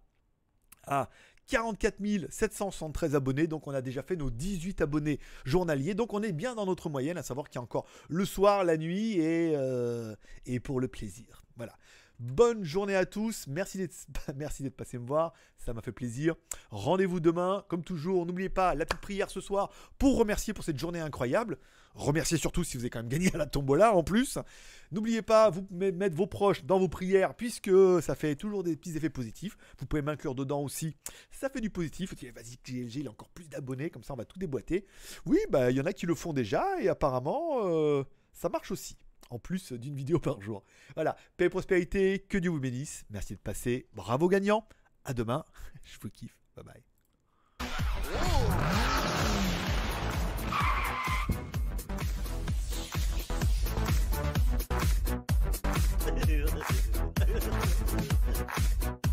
à 44 773 abonnés, donc on a déjà fait nos 18 abonnés journaliers, donc on est bien dans notre moyenne, à savoir qu'il y a encore le soir, la nuit et, euh, et pour le plaisir. Voilà. Bonne journée à tous. [LAUGHS] Merci d'être, passé me voir. Ça m'a fait plaisir. Rendez-vous demain. Comme toujours, n'oubliez pas la petite prière ce soir pour remercier pour cette journée incroyable. Remerciez surtout si vous avez quand même gagné à la tombola en plus. N'oubliez pas, vous mettre vos proches dans vos prières puisque ça fait toujours des petits effets positifs. Vous pouvez m'inclure dedans aussi. Ça fait du positif. Vas-y, GLG, il a encore plus d'abonnés. Comme ça, on va tout déboîter. Oui, bah, il y en a qui le font déjà et apparemment, euh, ça marche aussi en plus d'une vidéo par jour. Voilà, paix et prospérité, que Dieu vous bénisse. Merci de passer, bravo gagnant. À demain, [LAUGHS] je vous kiffe. Bye bye. [LAUGHS]